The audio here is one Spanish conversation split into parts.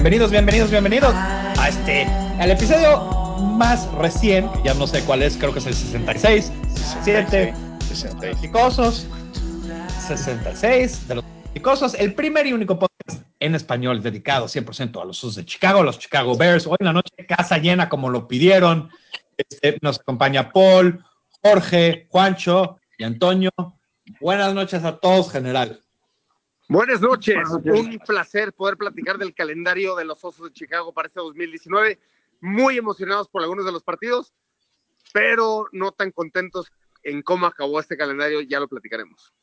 Bienvenidos, bienvenidos, bienvenidos a este, el episodio más recién, ya no sé cuál es, creo que es el 66, 67, 66. Picosos, 66 de los Picosos, el primer y único podcast en español dedicado 100% a los Usos de Chicago, los Chicago Bears. Hoy en la noche, casa llena como lo pidieron. Este, nos acompaña Paul, Jorge, Juancho y Antonio. Buenas noches a todos, general. Buenas noches. un placer poder platicar del calendario de los Osos de Chicago para este 2019. Muy emocionados por algunos de los partidos, pero no tan contentos en cómo acabó este calendario, ya lo platicaremos.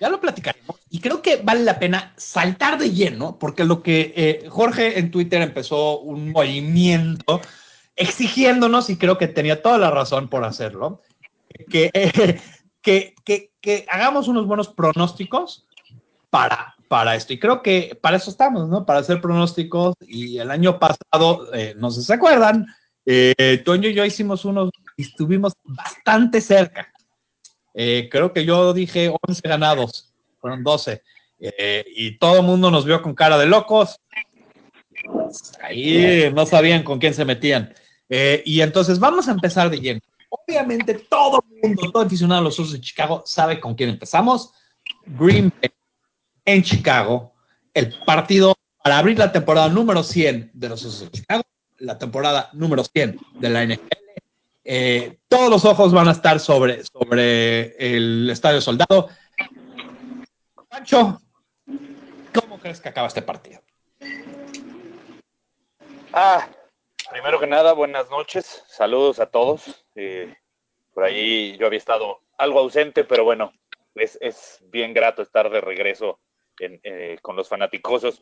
Ya lo platicaremos y creo que vale la pena saltar de lleno, porque lo que eh, Jorge en Twitter empezó un movimiento exigiéndonos, y creo que tenía toda la razón por hacerlo, que, que, que, que hagamos unos buenos pronósticos para, para esto. Y creo que para eso estamos, ¿no? Para hacer pronósticos. Y el año pasado, eh, no sé si se acuerdan, eh, Toño y yo hicimos unos y estuvimos bastante cerca. Eh, creo que yo dije 11 ganados, fueron 12. Eh, y todo el mundo nos vio con cara de locos. Ahí no sabían con quién se metían. y entonces vamos a empezar de lleno. Obviamente todo el mundo, todo aficionado a los Osos de Chicago sabe con quién empezamos. Green Bay en Chicago, el partido para abrir la temporada número 100 de los de Chicago, la temporada número 100 de la NFL. Eh, todos los ojos van a estar sobre, sobre el Estadio Soldado. Pancho, ¿cómo crees que acaba este partido? Ah, primero que nada, buenas noches, saludos a todos. Eh, por ahí yo había estado algo ausente, pero bueno, es, es bien grato estar de regreso eh, con los fanaticosos.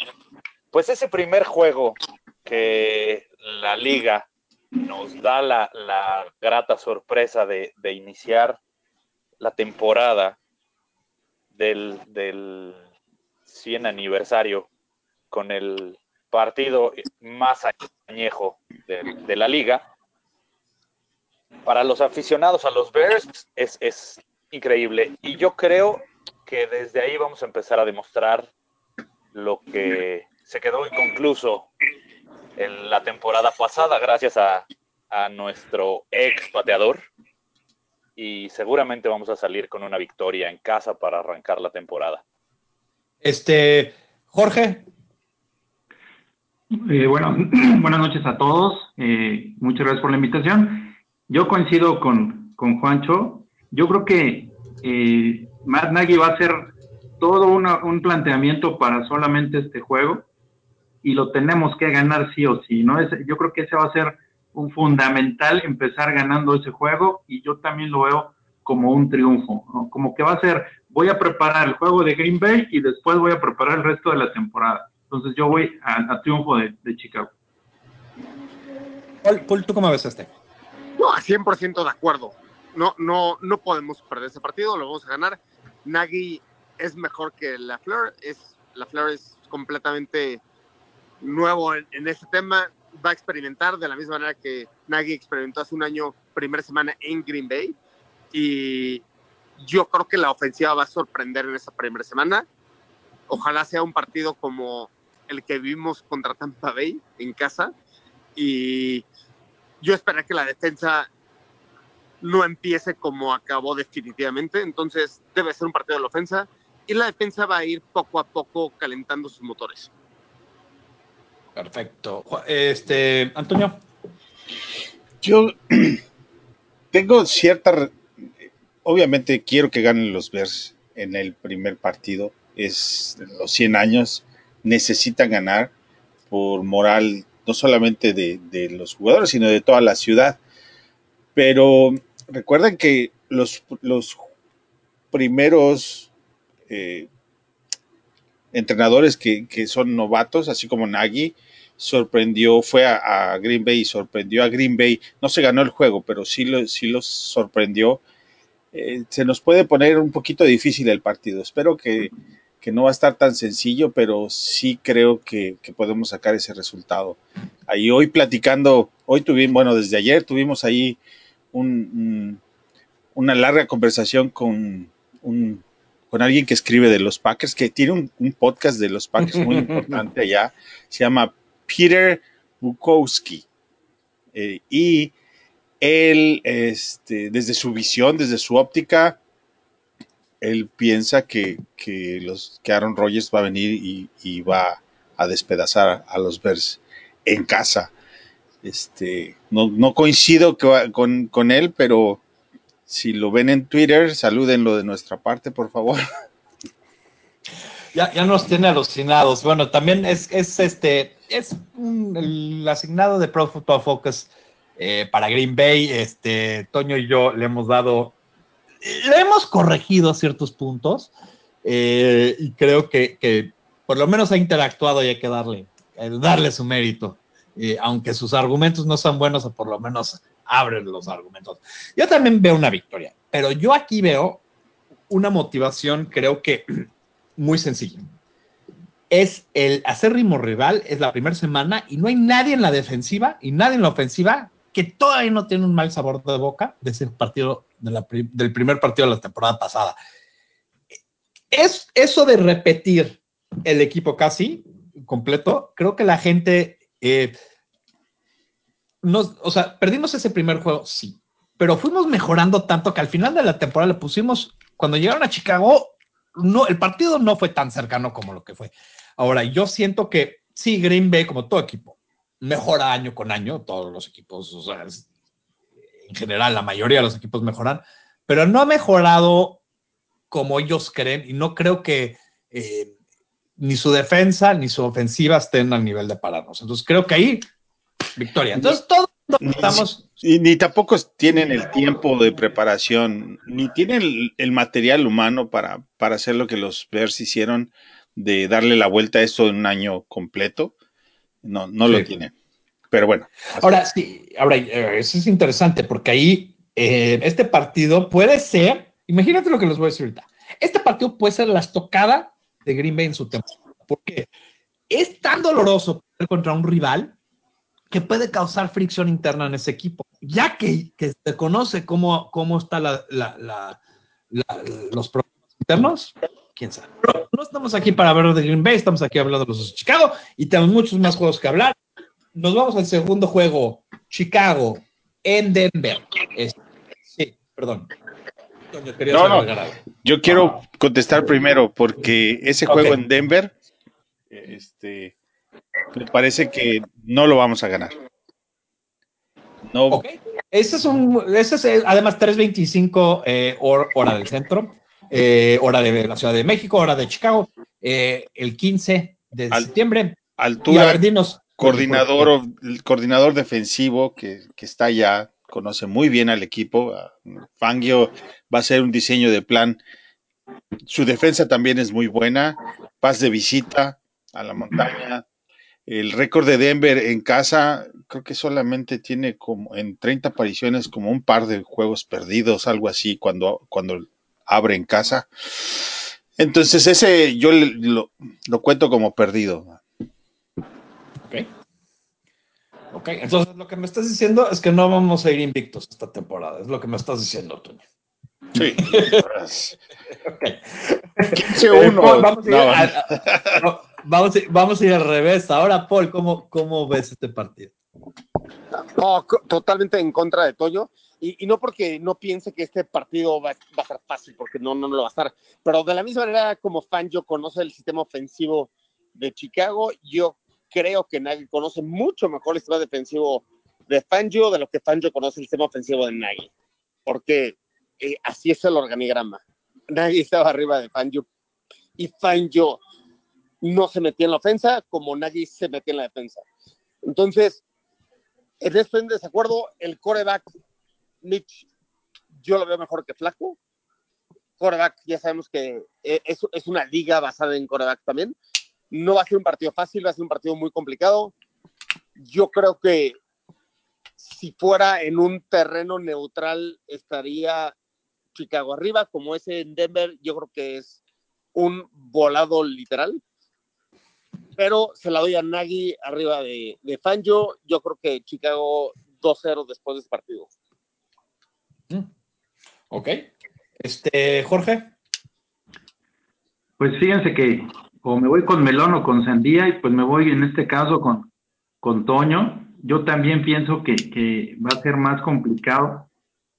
Pues ese primer juego que la liga nos da la, grata sorpresa de, iniciar la temporada del, del 100 aniversario con el partido más añejo de, de, la liga. Para los aficionados a los Bears es, es increíble. Y yo creo que desde ahí vamos a empezar a demostrar lo que se quedó inconcluso en la temporada pasada gracias a, nuestro ex pateador y seguramente vamos a salir con una victoria en casa para arrancar la temporada. Este, Jorge. Eh, bueno, buenas noches a todos. Eh, muchas gracias por la invitación. Yo coincido con, con Juancho. Yo creo que eh, Matt Nagy va a hacer todo un planteamiento para solamente este juego y lo tenemos que ganar sí o sí, ¿no? yo creo que ese va a ser un fundamental empezar ganando ese juego y yo también lo veo como un triunfo, como que va a ser, voy a preparar el juego de Green Bay y después voy a preparar el resto de la temporada. Entonces yo voy a, triunfo de, Chicago. Paul, ¿tú cómo ves este? No, 100% de acuerdo. No, no, no podemos perder ese partido, lo vamos a ganar. Nagy es mejor que La Fleur, es, La Fleur es completamente nuevo en, este tema, va a experimentar de la misma manera que Nagy experimentó hace un año, primera semana en Green Bay, y yo creo que la ofensiva va a sorprender en esa primera semana. Ojalá sea un partido como el que vimos contra Tampa Bay en casa, y yo espero que la defensa no empiece como acabó definitivamente. Entonces debe ser un partido de la ofensa y la defensa va a ir poco a poco calentando sus motores. Perfecto. Este, Antonio. Yo tengo cierta, obviamente quiero que ganen los Bears en el primer partido. Es los 100 años, necesitan ganar por moral no solamente de, de los jugadores, sino de toda la ciudad. Pero recuerden que los, los primeros eh, entrenadores que, son novatos, así como Nagy, sorprendió, fue a, Green Bay y sorprendió a Green Bay. No se ganó el juego, pero sí, lo, sí los sorprendió. Eh, se nos puede poner un poquito difícil el partido. Espero que, no va a estar tan sencillo, pero sí creo que, podemos sacar ese resultado. Ahí hoy platicando, hoy tuvimos, bueno, desde ayer tuvimos ahí una larga conversación con un con alguien que escribe de los Packers, que tiene un, un podcast de los Packers muy importante allá, se llama Peter Bukowski. Eh, y él, este, desde su visión, desde su óptica, él piensa que, que los, que Aaron Rodgers va a venir y, y va a despedazar a los Bears en casa. Este, no, no coincido con, con él, pero si lo ven en Twitter, salúdenlo de nuestra parte, por favor. Ya, ya nos tiene alucinados. Bueno, también es, es este, es el asignado de Pro Football Focus eh, para Green Bay. Este, Toño y yo le hemos dado, le hemos corregido ciertos puntos eh, y creo que, que por lo menos ha interactuado y hay que darle, eh, darle su mérito. Eh, aunque sus argumentos no son buenos, por lo menos abren los argumentos. Yo también veo una victoria, pero yo aquí veo una motivación, creo que muy sencilla. Es el acérrimo rival, es la primera semana y no hay nadie en la defensiva y nadie en la ofensiva que todavía no tiene un mal sabor de boca de ese partido, del primer partido de la temporada pasada. Es eso de repetir el equipo casi completo, creo que la gente, eh, nos, o sea, perdimos ese primer juego, sí, pero fuimos mejorando tanto que al final de la temporada le pusimos, cuando llegaron a Chicago, no, el partido no fue tan cercano como lo que fue. Ahora, yo siento que sí, Green Bay, como todo equipo, mejora año con año, todos los equipos, o sea, en general, la mayoría de los equipos mejoran, pero no ha mejorado como ellos creen y no creo que eh, ni su defensa ni su ofensiva estén al nivel de pararnos. Entonces, creo que ahí, victoria. Entonces, todos Ni- estamos. Y ni tampoco tienen el tiempo de preparación, ni tienen el, el material humano para, para hacer lo que los Bears hicieron de darle la vuelta a esto en un año completo. No, no lo tienen. Pero bueno. Ahora, sí, ahora, eh, eso es interesante porque ahí eh, este partido puede ser, imagínate lo que les voy a decir ahorita, este partido puede ser la estocada de Green Bay en su temporada, porque es tan doloroso contra un rival que puede causar fricción interna en ese equipo, ya que, se conoce cómo, cómo están los problemas internos, quién sabe. No estamos aquí para hablar de Green Bay, estamos aquí hablando de los Chicago y tenemos muchos más juegos que hablar. Nos vamos al segundo juego, Chicago en Denver. Sí, perdón. No, no. Yo quiero contestar primero porque ese juego en Denver, este, me parece que no lo vamos a ganar. No, Ok. Ese es un, ese es además 3.25 eh, hor- hora del centro, eh, hora de la Ciudad de México, hora de Chicago, eh, el 15 de Al- septiembre. Y a altura, ver, dinos. coordinador, el coordinador defensivo que, que está allá, conoce muy bien al equipo. Fangio va a hacer un diseño de plan. Su defensa también es muy buena. Paz de visita a la montaña. El récord de Denver en casa, creo que solamente tiene como en 30 apariciones como un par de juegos perdidos, algo así, cuando, cuando abre en casa. Entonces ese yo lo, lo cuento como perdido. Ok. Ok, entonces lo que me estás diciendo es que no vamos a ir invictos esta temporada, es lo que me estás diciendo, Toño. Sí. Ok. 15-1. Paul, vamos, a ir No, a- a- no, vamos, a, vamos a ir al revés. Ahora, Paul, ¿cómo, cómo ves este partido? No, totalmente en contra de Toño. Y, y no porque no piense que este partido va, va a ser fácil, porque no, no, no lo va a estar. Pero de la misma manera como fan, yo conoce el sistema ofensivo de Chicago. Yo creo que Nagy conoce mucho mejor el sistema defensivo de Fangio de lo que Fangio conoce el sistema ofensivo de Nagy. Porque eh, así es el organigrama. Nagy estaba arriba de Fangio y Fangio no se metía en la ofensa como Nagy se metía en la defensa. Entonces, en en desacuerdo. El coreback, Mitch, yo lo veo mejor que Flaco. Coreback, ya sabemos que eh, es, es una liga basada en coreback también. No va a ser un partido fácil, va a ser un partido muy complicado. Yo creo que si fuera en un terreno neutral, estaría Chicago arriba, como ese en Denver, yo creo que es un volado literal pero se la doy a Nagy arriba de, de Fangio. Yo creo que Chicago 2-0 después de este partido. Ok. Este, Jorge. Pues fíjense que o me voy con melón o con sandía, y pues me voy en este caso con, con Toño. Yo también pienso que, que va a ser más complicado.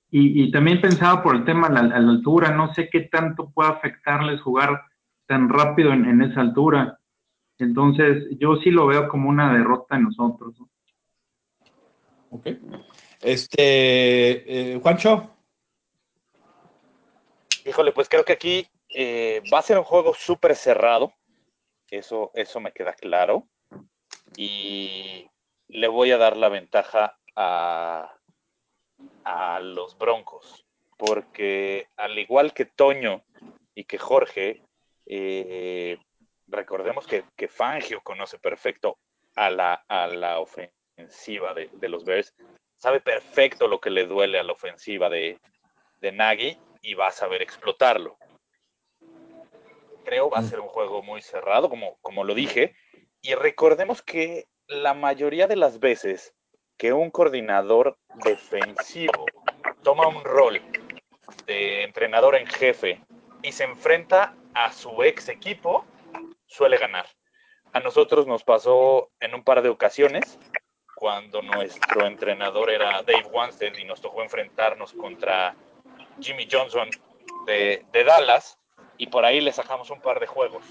Y, y también pensaba por el tema a la, altura, no sé qué tanto puede afectarles jugar tan rápido en, en, esa altura. Entonces, yo sí lo veo como una derrota en nosotros. ¿no? Ok. Este, eh, Juancho. Híjole, pues creo que aquí eh, va a ser un juego súper cerrado. Eso, eso me queda claro. Y le voy a dar la ventaja a, a los Broncos. Porque al igual que Toño y que Jorge, eh, recordemos que, que, Fangio conoce perfecto a la, a la ofensiva de, de, los Bears. Sabe perfecto lo que le duele a la ofensiva de, de Nagy y va a saber explotarlo creo va a ser un juego muy cerrado, como, como lo dije. Y recordemos que la mayoría de las veces que un coordinador defensivo toma un rol de entrenador en jefe y se enfrenta a su ex equipo, suele ganar. A nosotros nos pasó en un par de ocasiones cuando nuestro entrenador era Dave Wanstead y nos tocó enfrentarnos contra Jimmy Johnson de, de Dallas y por ahí le sacamos un par de juegos.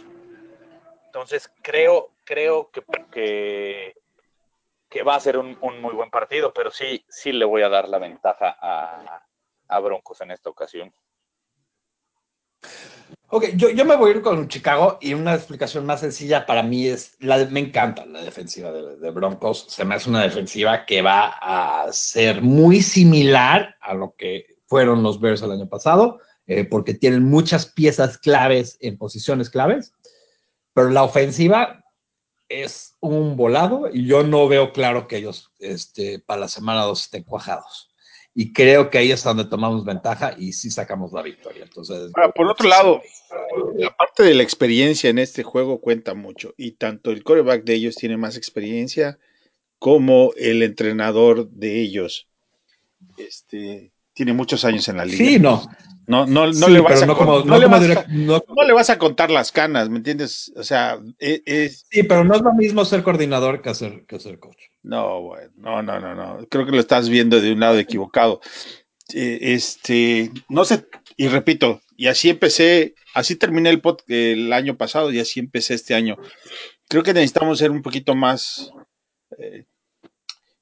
Entonces creo, creo que, que, va a ser un, muy buen partido, pero sí, sí le voy a dar la ventaja a, a Broncos en esta ocasión. Ok, yo, yo, me voy a ir con Chicago y una explicación más sencilla para mí es, la, me encanta la defensiva de, de, Broncos, se me hace una defensiva que va a ser muy similar a lo que fueron los Bears el año pasado, eh, porque tienen muchas piezas claves en posiciones claves, pero la ofensiva es un volado y yo no veo claro que ellos este, para la semana 2 estén cuajados. Y creo que ahí es donde tomamos ventaja y sí sacamos la victoria. Entonces, ah, por otro lado, la parte de la experiencia en este juego cuenta mucho y tanto el coreback de ellos tiene más experiencia como el entrenador de ellos. Este, tiene muchos años en la liga. Sí, no. No, no, no, sí, le vas a, no, como, no, no, le vas a, no, le vas a contar las canas, ¿me entiendes? O sea, es, es, Sí, pero no es lo mismo ser coordinador que ser, que ser coach. No, bueno, no, no, no, no. Creo que lo estás viendo de un lado equivocado. Eh, este, no sé, y repito, y así empecé, así terminé el pod el año pasado y así empecé este año. Creo que necesitamos ser un poquito más eh,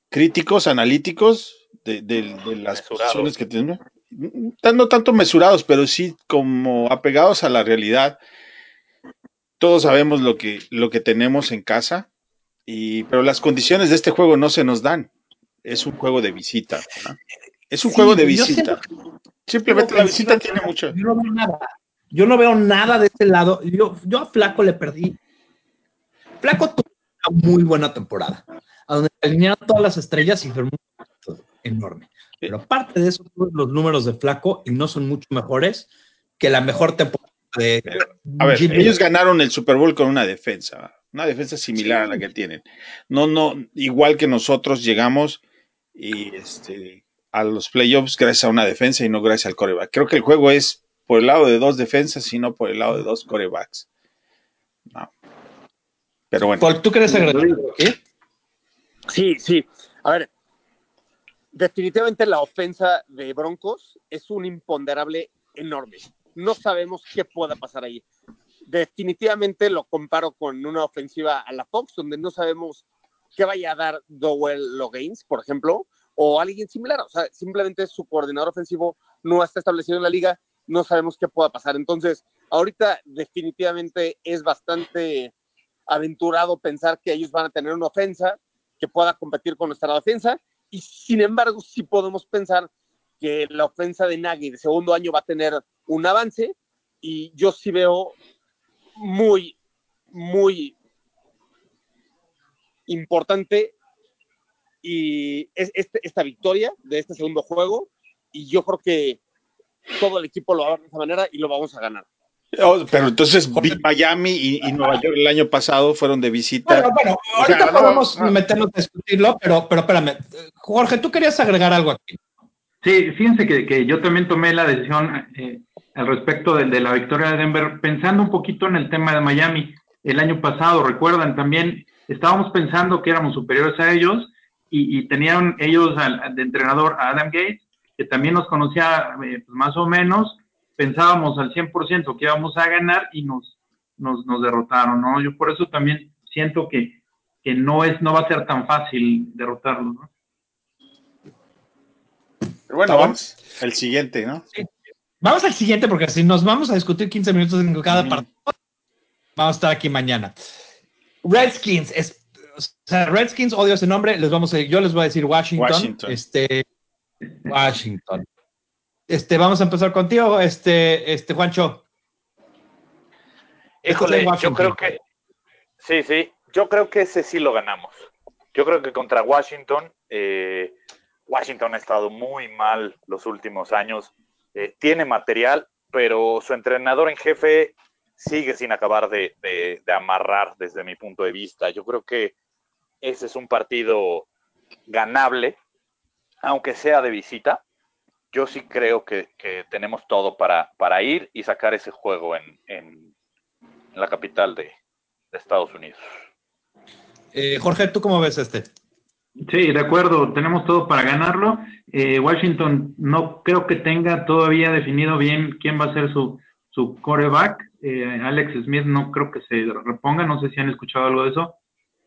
críticos, analíticos de, de, de las posiciones que tenemos. No tanto mesurados, pero sí como apegados a la realidad. Todos sabemos lo que, lo que tenemos en casa, y, pero las condiciones de este juego no se nos dan. Es un juego de visita. Es un Sí, juego de visita. siento Simplemente la visita tiene mucho. Yo no veo nada. Yo no veo nada de este lado. Yo, yo a Flaco le perdí. Flaco tuvo una muy buena temporada, a donde alinearon todas las estrellas y firmó un enorme. Pero aparte de eso, los números de Flaco y no son mucho mejores que la mejor temporada de A ver, Jimmy. ellos ganaron el Super Bowl con una defensa, una defensa similar a la que tienen. No, no, igual que nosotros llegamos y este a los playoffs gracias a una defensa y no gracias al coreback. Creo que el juego es por el lado de dos defensas y no por el lado de dos corebacks. No. Pero bueno. ¿Tú quieres agregar? Sí, sí. A ver, definitivamente la ofensa de Broncos es un imponderable enorme. No sabemos qué pueda pasar ahí. Definitivamente lo comparo con una ofensiva a la Fox, donde no sabemos qué vaya a dar Dowell Logains, por ejemplo, o alguien similar. O sea, simplemente su coordinador ofensivo no está establecido en la liga, no sabemos qué pueda pasar. Entonces, ahorita definitivamente es bastante aventurado pensar que ellos van a tener una ofensa que pueda competir con nuestra defensa y sin embargo sí podemos pensar que la ofensa de Nagy de segundo año va a tener un avance y yo sí veo muy, muy importante y es este, esta victoria de este segundo juego y yo creo que todo el equipo lo va a ver de esa manera y lo vamos a ganar. Oh, pero entonces Miami y, y, Nueva York el año pasado fueron de visita. Bueno, bueno, ahorita o sea, podemos no, no. meternos a discutirlo, pero, pero espérame. Jorge, tú querías agregar algo aquí. Sí, fíjense que, que yo también tomé la decisión eh, al respecto de, de, la victoria de Denver, pensando un poquito en el tema de Miami. El año pasado, recuerdan, también estábamos pensando que éramos superiores a ellos y, y tenían ellos al, de entrenador a Adam Gates, que también nos conocía eh, pues más o menos, pensábamos al 100% que íbamos a ganar y nos, nos, nos derrotaron, ¿no? Yo por eso también siento que, que no, es, no va a ser tan fácil derrotarlos, ¿no? Pero bueno, vamos al siguiente, ¿no? Sí. Vamos al siguiente porque si nos vamos a discutir 15 minutos en cada partido, vamos a estar aquí mañana. Redskins, es, o sea, Redskins, odio ese nombre, les vamos a, yo les voy a decir Washington. Washington. Este, Washington. Este, vamos a empezar contigo, este, este, Juancho. Híjole, yo creo que, sí, sí, yo creo que ese sí lo ganamos. Yo creo que contra Washington, eh, Washington ha estado muy mal los últimos años. Eh, tiene material, pero su entrenador en jefe sigue sin acabar de, de, de, amarrar desde mi punto de vista. Yo creo que ese es un partido ganable, aunque sea de visita. Yo sí creo que, que tenemos todo para, para, ir y sacar ese juego en, en, en la capital de, de Estados Unidos. Eh, Jorge, ¿tú cómo ves este? Sí, de acuerdo, tenemos todo para ganarlo. Eh, Washington no creo que tenga todavía definido bien quién va a ser su, su coreback. Eh, Alex Smith no creo que se reponga, no sé si han escuchado algo de eso,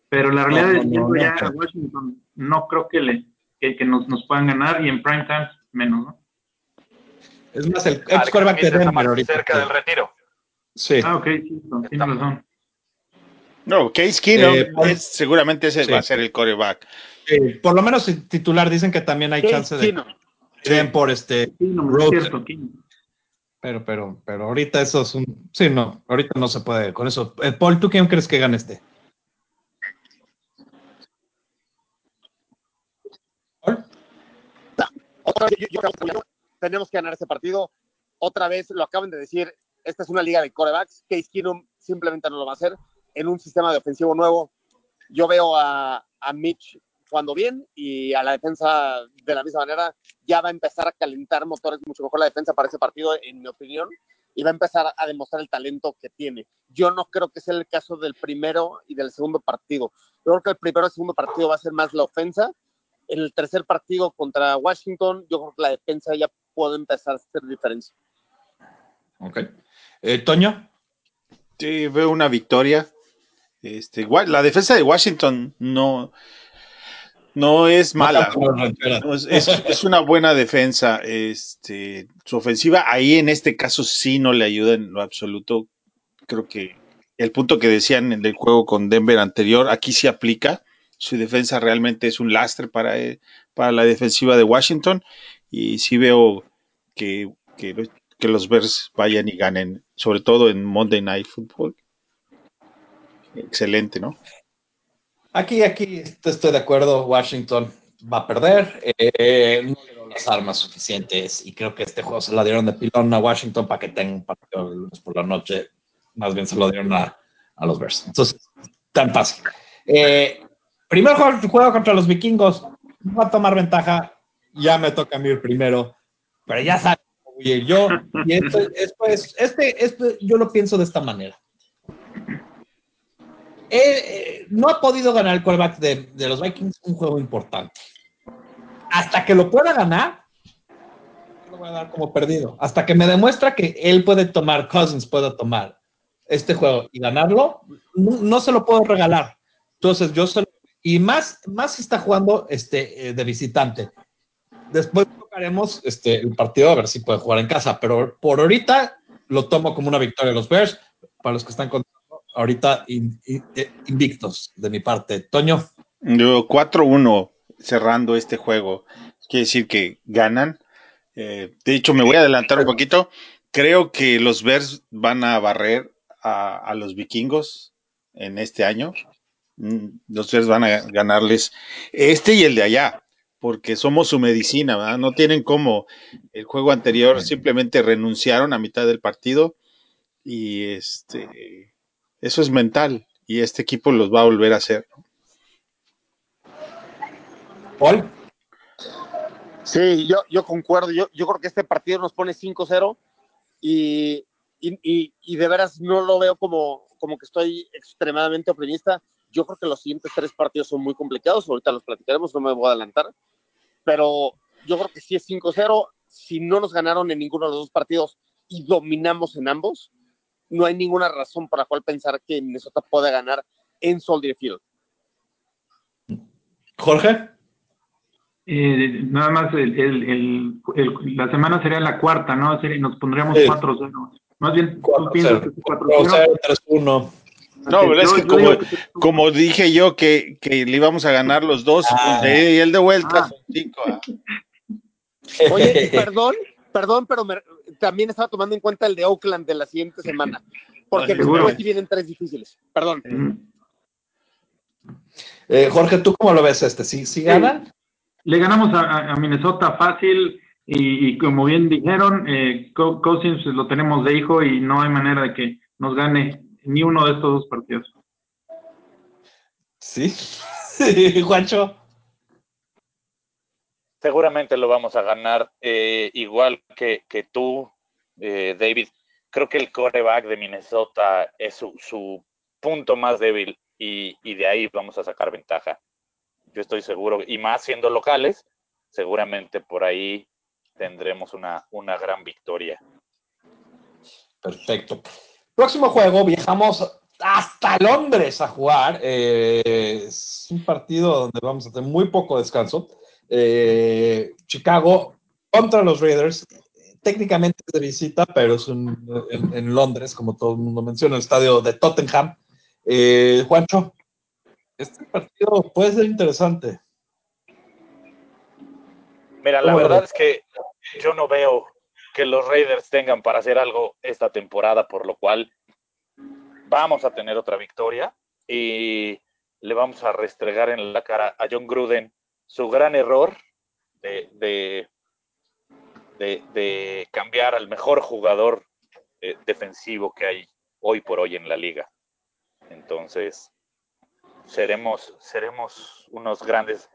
pero la realidad no, es que no, no, ya Washington no creo que, le, que, que nos, nos, puedan ganar y en prime time menos, ¿no? Es más, el ex coreback de Denver ahorita. cerca del retiro. Sí. Ah, ok, sí, tiene razón. No, Case Keenum eh, pues, seguramente ese sí. va a ser el coreback. Por lo menos titular dicen que también hay chance de den por este Keenum, road. cierto, Keenum. Pero, pero, pero ahorita eso es un. Sí, no, ahorita no se puede con eso. Eh, Paul, ¿tú quién crees que gane este? ¿Paul? Otra vez, yo, yo, yo, tenemos que ganar ese partido. Otra vez, lo acaban de decir, esta es una liga de corebacks. Case Keenum simplemente no lo va a hacer en un sistema de ofensivo nuevo. Yo veo a, a Mitch jugando bien y a la defensa de la misma manera ya va a empezar a calentar motores mucho mejor la defensa para ese partido, en mi opinión, y va a empezar a demostrar el talento que tiene. Yo no creo que sea el caso del primero y del segundo partido. Yo creo que el primero y el segundo partido va a ser más la ofensa. En el tercer partido contra Washington, yo creo que la defensa ya puede empezar a hacer diferencia. Ok. Eh, Toño. Sí, veo una victoria. Este, la defensa de Washington no, no es mala. No, es, es, es, una buena defensa. Este, su ofensiva ahí en este caso sí no le ayuda en lo absoluto. Creo que el punto que decían en el juego con Denver anterior, aquí sí aplica. Su defensa realmente es un lastre para, para la defensiva de Washington. Y sí veo que, que, los Bears vayan y ganen, sobre todo en Monday Night Football. Excelente, ¿no? Aquí, aquí estoy de acuerdo. Washington va a perder. Eh, no le dieron las armas suficientes y creo que este juego se lo dieron de pilón a Washington para que tenga un partido el lunes por la noche. Más bien se lo dieron a, a los Bears. Entonces, tan fácil. Eh, primer juego, juego contra los vikingos. No va a tomar ventaja. Ya me toca a mí el primero. Pero ya saben yo. Y esto, esto es, este, esto, yo lo pienso de esta manera. Eh, eh, no ha podido ganar el quarterback de, de, los Vikings un juego importante. Hasta que lo pueda ganar, lo voy a dar como perdido. Hasta que me demuestra que él puede tomar, Cousins puede tomar este juego y ganarlo, no, no se lo puedo regalar. Entonces, yo se lo, y más, más está jugando este, eh, de visitante. Después tocaremos este, el partido a ver si puede jugar en casa, pero por ahorita lo tomo como una victoria de los Bears. Para los que están con ahorita in, invictos de mi parte. Toño. Yo 4-1 cerrando este juego. Quiere decir que ganan. Eh, de hecho, me voy a adelantar un poquito. Creo que los Bears van a barrer a los vikingos en este año. Mm, Los Bears van a ganarles este y el de allá, porque somos su medicina, ¿verdad? No tienen como el juego anterior, simplemente renunciaron a mitad del partido y este eso es mental y este equipo los va a volver a hacer. Paul. Sí, yo, yo concuerdo. Yo, yo creo que este partido nos pone 5-0 y, y, y, de veras no lo veo como, como que estoy extremadamente optimista. Yo creo que los siguientes tres partidos son muy complicados, ahorita los platicaremos, no me voy a adelantar, pero yo creo que si es 5-0, si no nos ganaron en ninguno de los dos partidos y dominamos en ambos, no hay ninguna razón para la cual pensar que Minnesota pueda ganar en Soldier Field. Jorge. Eh, nada más la semana sería la cuarta, ¿no? Nos pondríamos 4-0. Más bien, 4-0. No, pero es que como, dije yo que, que, le íbamos a ganar los dos ah. y el de vuelta ah. son cinco. Ah. Oye, perdón, perdón, pero también estaba tomando en cuenta el de Oakland de la siguiente semana, porque después vienen tres difíciles. Perdón. Eh, Jorge, ¿tú cómo lo ves este? ¿Sí, sí ganan? Le ganamos a, Minnesota fácil y, como bien dijeron, eh, Cousins lo tenemos de hijo y no hay manera de que nos gane ni uno de estos dos partidos. Sí, Juancho. Seguramente lo vamos a ganar eh, igual que, tú, eh, David. Creo que el coreback de Minnesota es su, punto más débil y, y, de ahí vamos a sacar ventaja. Yo estoy seguro, y más siendo locales, seguramente por ahí tendremos una, una gran victoria. Perfecto. Próximo juego, viajamos hasta Londres a jugar. Eh, es un partido donde vamos a tener muy poco descanso. Eh, Chicago contra los Raiders. Técnicamente es de visita, pero es en, Londres, como todo el mundo menciona, el estadio de Tottenham. Eh, Juancho, este partido puede ser interesante. Mira, la verdad es que yo no veo que los Raiders tengan para hacer algo esta temporada, por lo cual vamos a tener otra victoria y le vamos a restregar en la cara a John Gruden su gran error de, de, cambiar al mejor jugador eh, defensivo que hay hoy por hoy en la liga. Entonces, seremos, seremos unos grandes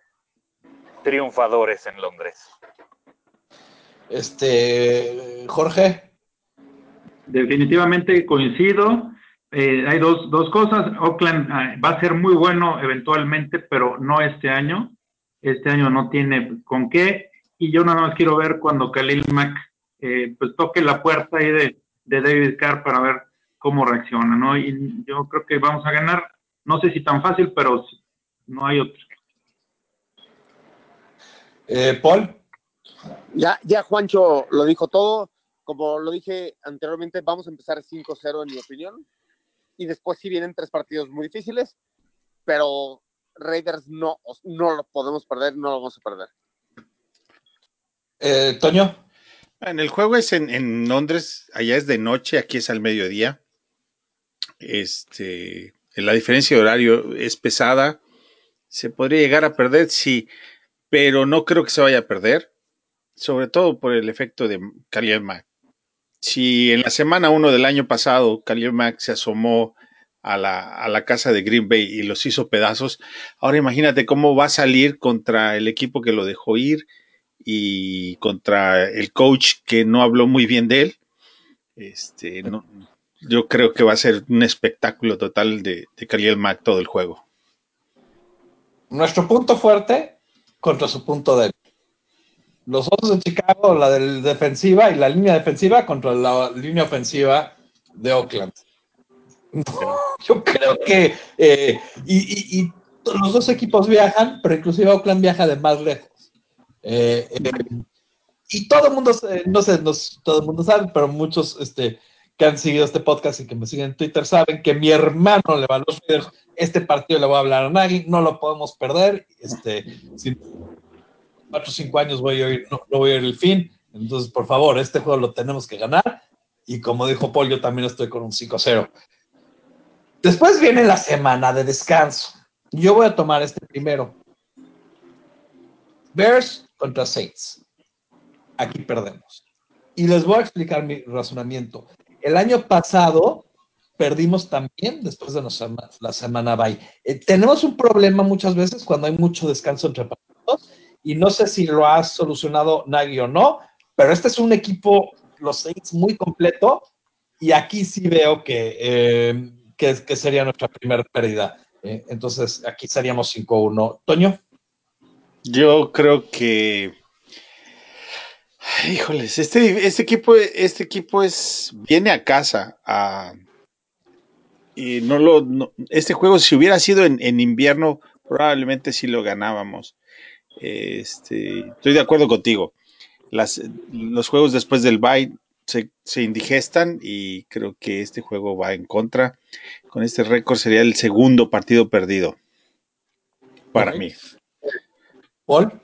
triunfadores en Londres. Este, Jorge. Definitivamente coincido. Eh, hay dos, dos, cosas. Oakland ah, va a ser muy bueno eventualmente, pero no este año. Este año no tiene con qué. Y yo nada más quiero ver cuando Khalil Mack eh, pues toque la puerta ahí de, de, David Carr para ver cómo reacciona, ¿no? Y yo creo que vamos a ganar. No sé si tan fácil, pero no hay otro. Eh, Paul. Ya, ya Juancho lo dijo todo. Como lo dije anteriormente, vamos a empezar 5-0 en mi opinión. Y después sí vienen tres partidos muy difíciles, pero Raiders no, no lo podemos perder, no lo vamos a perder. Eh, Toño. En el juego es en, Londres, allá es de noche, aquí es al mediodía. Este, la diferencia de horario es pesada. Se podría llegar a perder, sí, pero no creo que se vaya a perder sobre todo por el efecto de Khalil Mack. Si en la semana 1 del año pasado Khalil Mack se asomó a la, casa de Green Bay y los hizo pedazos, ahora imagínate cómo va a salir contra el equipo que lo dejó ir y contra el coach que no habló muy bien de él. Este, no, yo creo que va a ser un espectáculo total de, de Khalil Mack todo el juego. Nuestro punto fuerte contra su punto débil los otros de Chicago, la del defensiva y la línea defensiva contra la línea ofensiva de Oakland. Yo creo que. Eh, y, los dos equipos viajan, pero inclusive Oakland viaja de más lejos. Eh, eh, y todo el mundo, no sé, no, todo el mundo sabe, pero muchos este, que han seguido este podcast y que me siguen en Twitter saben que mi hermano le va a los Raiders. Este partido le voy a hablar a Nagy, no lo podemos perder. Este, si, Cuatro o 5 años voy a ir, no, voy a ir el fin. Entonces, por favor, este juego lo tenemos que ganar. Y como dijo Paul, yo también estoy con un 5-0. Después viene la semana de descanso. Yo voy a tomar este primero. Bears contra Saints. Aquí perdemos. Y les voy a explicar mi razonamiento. El año pasado perdimos también después de la semana bye. Eh, tenemos un problema muchas veces cuando hay mucho descanso entre partidos y no sé si lo ha solucionado Nagy o no, pero este es un equipo los Saints muy completo y aquí sí veo que, eh, que, sería nuestra primera pérdida. Eh, entonces aquí seríamos 5-1. Toño. Yo creo que Híjoles, este, este equipo, este equipo es, viene a casa y no lo, este juego si hubiera sido en, invierno, probablemente sí lo ganábamos. Este, estoy de acuerdo contigo. Las, los juegos después del bye se, indigestan y creo que este juego va en contra. Con este récord sería el segundo partido perdido para mí. Paul.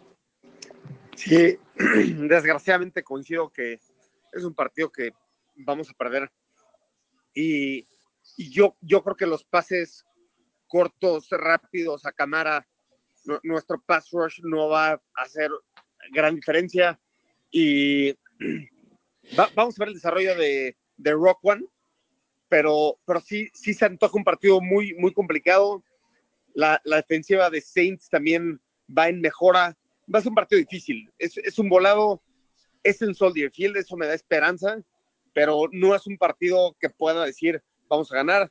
Sí, desgraciadamente coincido que es un partido que vamos a perder. Y, yo, yo creo que los pases cortos, rápidos a cámara, nuestro pass rush no va a hacer gran diferencia. Y vamos a ver el desarrollo de, de Rock One, pero, pero sí, sí se antoja un partido muy, muy complicado. La, la defensiva de Saints también va en mejora va a ser un partido difícil. Es, un volado, es en Soldier Field, eso me da esperanza, pero no es un partido que pueda decir vamos a ganar.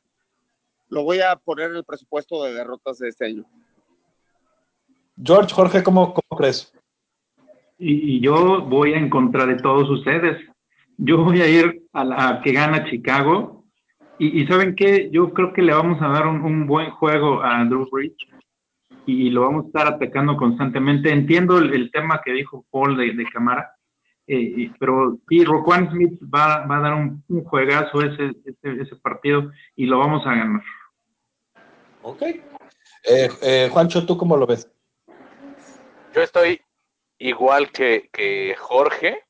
Lo voy a poner en el presupuesto de derrotas de este año. George, Jorge, ¿cómo, crees? Y, yo voy en contra de todos ustedes. Yo voy a ir a la que gana Chicago. Y, ¿saben qué? Yo creo que le vamos a dar un, un buen juego a Drew Bridge y lo vamos a estar atacando constantemente. Entiendo el, tema que dijo Paul de, de Camara, eh, pero sí, Roquan Smith va, a dar un, juegazo ese, ese, partido y lo vamos a ganar. Ok. Eh, eh, Juancho, ¿tú cómo lo ves? Yo estoy igual que, que Jorge.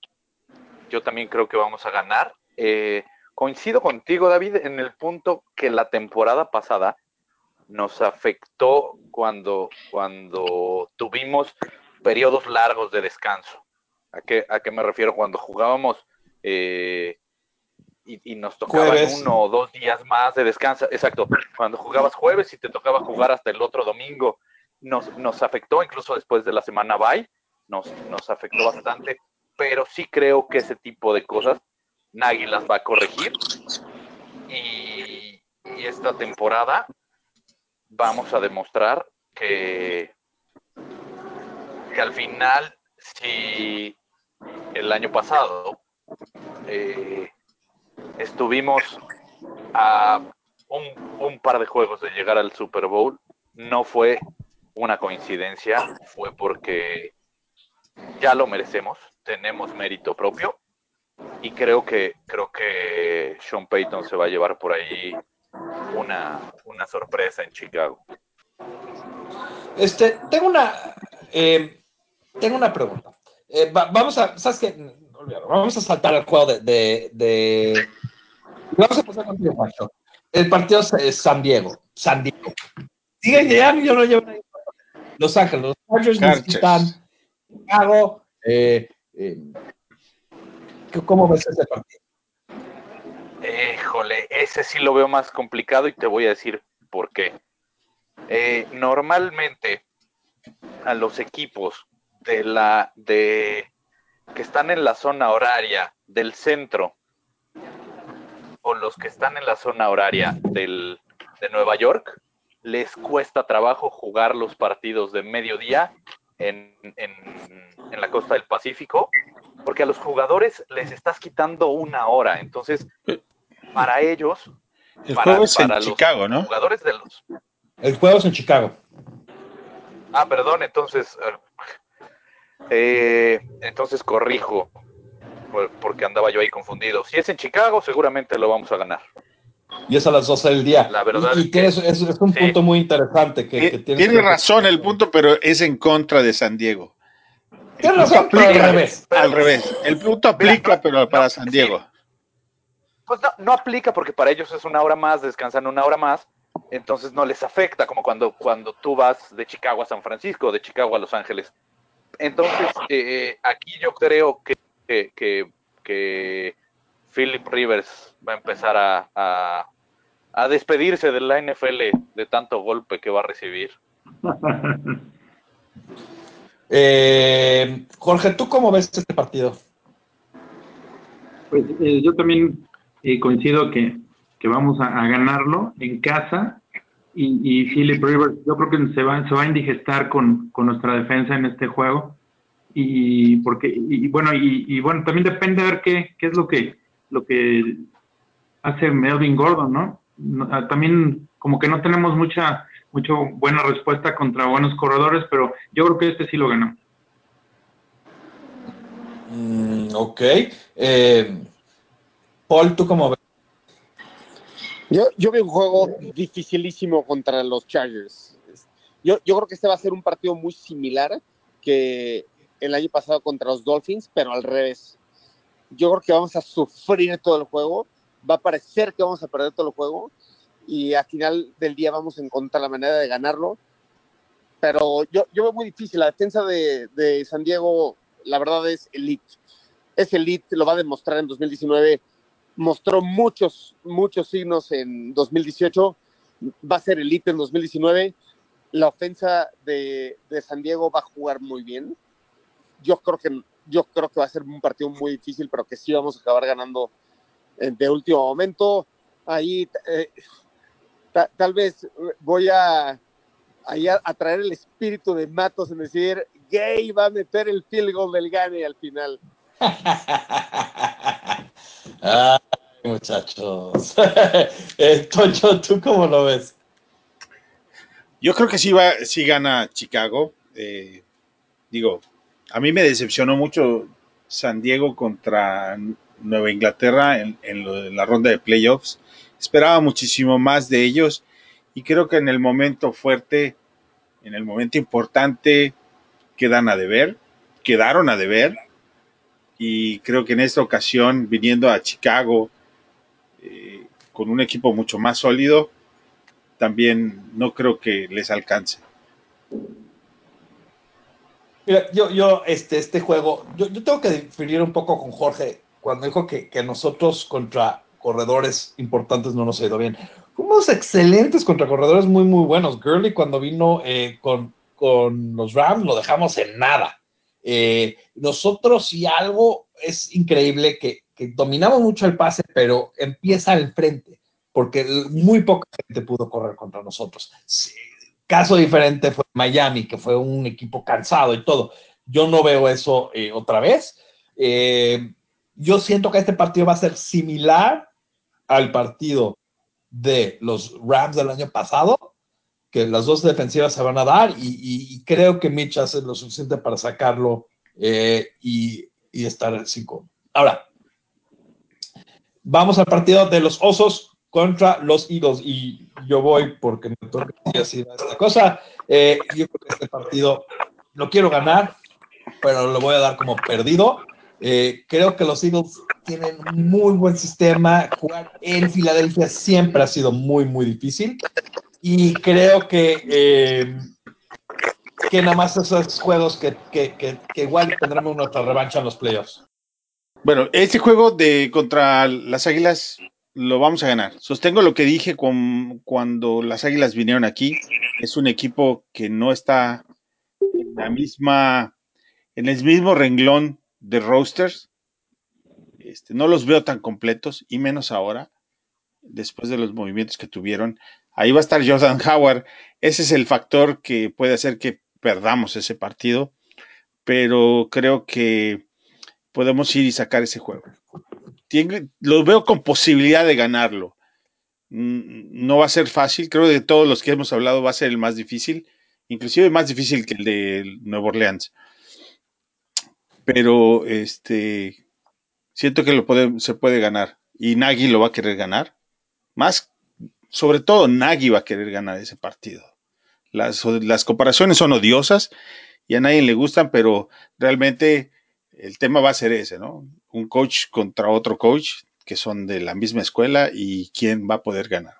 Yo también creo que vamos a ganar. coincido contigo, David, en el punto que la temporada pasada nos afectó cuando, cuando tuvimos periodos largos de descanso. ¿A qué, a qué me refiero? Cuando jugábamos eh, y, nos tocaban uno o dos días más de descanso. Exacto, cuando jugabas jueves y te tocaba jugar hasta el otro domingo, nos, nos afectó incluso después de la semana bye, nos, nos afectó bastante, pero sí creo que ese tipo de cosas Nagy las va a corregir. Y, esta temporada vamos a demostrar que, que al final, si el año pasado eh, estuvimos a un, un, par de juegos de llegar al Super Bowl, no fue una coincidencia, fue porque ya lo merecemos, tenemos mérito propio y creo que creo que Sean Payton se va a llevar por ahí una, una sorpresa en Chicago. Este, tengo una, eh, tengo una pregunta. Eh, vamos a, ¿sabes qué? Vamos a saltar al juego de, de, Vamos a pasar contigo, Macho. El partido es San Diego. San Diego. Llegando, yo no llevo Los Ángeles, los Chargers necesitan Chicago. Eh, eh, ¿Cómo ves ese partido? Híjole, ese sí lo veo más complicado y te voy a decir por qué. Eh, normalmente a los equipos de la de que están en la zona horaria del centro o los que están en la zona horaria del, de Nueva York les cuesta trabajo jugar los partidos de mediodía en, en, en la costa del Pacífico porque a los jugadores les estás quitando una hora. Entonces, para ellos, el juego es en Chicago, ¿no? Jugadores de los. El juego es en Chicago. Ah, perdón, entonces. Eh, entonces corrijo, porque andaba yo ahí confundido. Si es en Chicago, seguramente lo vamos a ganar. Y es a las 12 del día. La verdad y, es, es, un punto muy interesante. Que, tiene, razón el punto, pero es en contra de San Diego. Tiene razón, pero al revés. al revés. El punto aplica, pero para San Diego. Pues no, no aplica porque para ellos es una hora más, descansan una hora más, entonces no les afecta, como cuando, cuando tú vas de Chicago a San Francisco, de Chicago a Los Ángeles. Entonces, eh, aquí yo creo que, que, que, Philip Rivers va a empezar a, a, despedirse de la NFL de tanto golpe que va a recibir. Eh, Jorge, ¿tú cómo ves este partido? Pues eh, yo también eh, coincido que, que vamos a, a, ganarlo en casa y, y Philip Rivers yo creo que se va, se va a indigestar con, con nuestra defensa en este juego y porque y, bueno y, y, bueno también depende de ver qué, qué es lo que lo que hace Melvin Gordon no ah, también como que no tenemos mucha mucho buena respuesta contra buenos corredores pero yo creo que este sí lo ganó. Mm, ok. Eh, Paul tú cómo ves yo, yo veo un juego dificilísimo contra los Chargers. Yo, yo creo que este va a ser un partido muy similar que el año pasado contra los Dolphins, pero al revés. Yo creo que vamos a sufrir todo el juego, va a parecer que vamos a perder todo el juego y al final del día vamos a encontrar la manera de ganarlo. Pero yo, yo veo muy difícil, la defensa de, de San Diego, la verdad es elite. Es elite, lo va a demostrar en 2019. Mostró muchos, muchos signos en 2018. Va a ser elite en 2019. La ofensa de, de San Diego va a jugar muy bien yo creo que yo creo que va a ser un partido muy difícil, pero que sí vamos a acabar ganando de último momento. Ahí eh, ta, tal vez voy a, ahí a, a, traer el espíritu de Matos en decir, Gay va a meter el field goal del Gane al final. Ay, muchachos. eh, Tocho, ¿tú cómo lo ves? Yo creo que sí va, sí gana Chicago. Eh, digo, a mí me decepcionó mucho San Diego contra Nueva Inglaterra en, la ronda de playoffs. Esperaba muchísimo más de ellos y creo que en el momento fuerte, en el momento importante, quedan a deber, quedaron a deber y creo que en esta ocasión, viniendo a Chicago eh, con un equipo mucho más sólido, también no creo que les alcance. Mira, yo, yo, este, este juego, yo, yo, tengo que definir un poco con Jorge cuando dijo que, que nosotros contra corredores importantes no nos ha ido bien. Fuimos excelentes contra corredores muy, muy buenos. Gurley cuando vino eh, con, con, los Rams lo dejamos en nada. Eh, nosotros y algo es increíble que, que, dominamos mucho el pase, pero empieza al frente, porque muy poca gente pudo correr contra nosotros. Sí, Caso diferente fue Miami, que fue un equipo cansado y todo. Yo no veo eso eh, otra vez. Eh, yo siento que este partido va a ser similar al partido de los Rams del año pasado, que las dos defensivas se van a dar y, creo que Mitch hace lo suficiente para sacarlo eh, y, y, estar en 5. Ahora, vamos al partido de los Osos contra los Eagles y yo voy porque me toca decir esta cosa. Eh, yo creo que este partido lo quiero ganar, pero lo voy a dar como perdido. Eh, creo que los Eagles tienen muy buen sistema. Jugar en Filadelfia siempre ha sido muy, muy difícil. Y creo que, eh, que nada más esos juegos que, que, que, que igual tendremos nuestra revancha en los playoffs. Bueno, este juego de contra las Águilas lo vamos a ganar. Sostengo lo que dije con, cuando las Águilas vinieron aquí. Es un equipo que no está en la misma, en el mismo renglón de roasters. Este, no los veo tan completos y menos ahora, después de los movimientos que tuvieron. Ahí va a estar Jordan Howard. Ese es el factor que puede hacer que perdamos ese partido, pero creo que podemos ir y sacar ese juego tiene, lo veo con posibilidad de ganarlo. No va a ser fácil, creo que de todos los que hemos hablado va a ser el más difícil, inclusive más difícil que el de Nueva Orleans. Pero este siento que lo se puede ganar y Nagy lo va a querer ganar. Más, sobre todo Nagy va a querer ganar ese partido. Las, las comparaciones son odiosas y a nadie le gustan, pero realmente el tema va a ser ese, ¿no? Un coach contra otro coach que son de la misma escuela y quién va a poder ganar.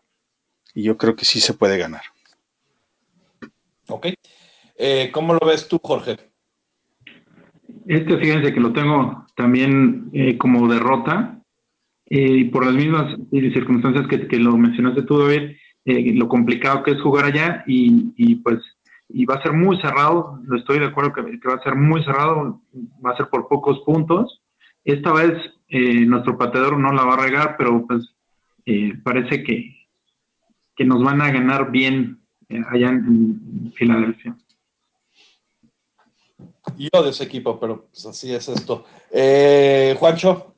Y yo creo que sí se puede ganar. Ok. Eh, ¿Cómo lo ves tú, Jorge? Este, fíjense que lo tengo también eh, como derrota y eh, por las mismas circunstancias que, que lo mencionaste tú, David, eh, lo complicado que es jugar allá y, y pues y va a ser muy cerrado, estoy de acuerdo que, que, va a ser muy cerrado, va a ser por pocos puntos. Esta vez eh, nuestro pateador no la va a regar, pero pues eh, parece que, que nos van a ganar bien eh, allá en, Filadelfia. Yo de ese equipo, pero pues así es esto. Eh, Juancho.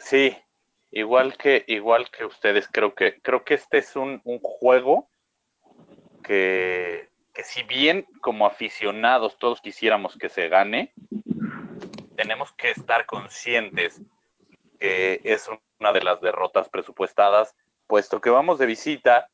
sí, igual que, igual que ustedes, creo que, creo que este es un, un juego que, que si bien como aficionados todos quisiéramos que se gane, tenemos que estar conscientes que es una de las derrotas presupuestadas, puesto que vamos de visita.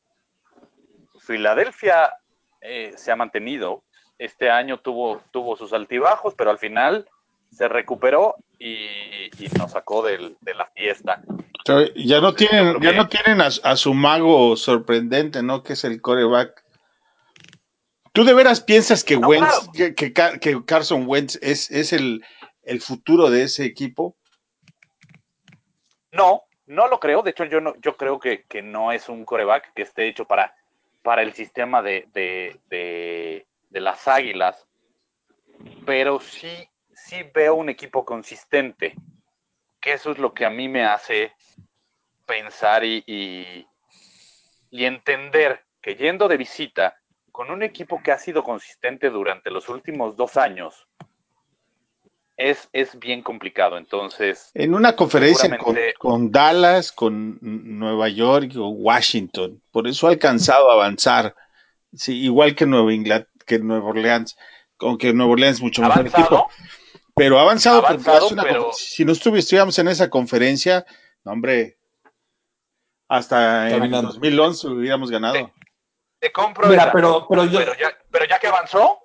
Filadelfia eh, se ha mantenido, este año tuvo, tuvo sus altibajos, pero al final se recuperó y, nos sacó de la fiesta. Ya no tienen, ya no tienen a, su mago sorprendente, ¿no? Que es el coreback. ¿Tú de veras piensas que Wentz, que, Carson Wentz es, es el, el futuro de ese equipo? No, no lo creo. De hecho, yo no, yo creo que, no es un coreback que esté hecho para, para el sistema de, de, las águilas. Pero sí, sí veo un equipo consistente. Que eso es lo que a mí me hace pensar y, y, y entender que yendo de visita con un equipo que ha sido consistente durante los últimos dos años, es, es bien complicado. Entonces. En una conferencia con, Dallas, con Nueva York o Washington, por eso ha alcanzado a avanzar. Sí, igual que Nueva Inglaterra, que Nueva Orleans, aunque Nueva Orleans es mucho mejor equipo. Pero ha avanzado, si no estuviéramos en esa conferencia, no, hombre, hasta en 2011 hubiéramos ganado. Te, compro pero, pero, ya, pero ya que avanzó,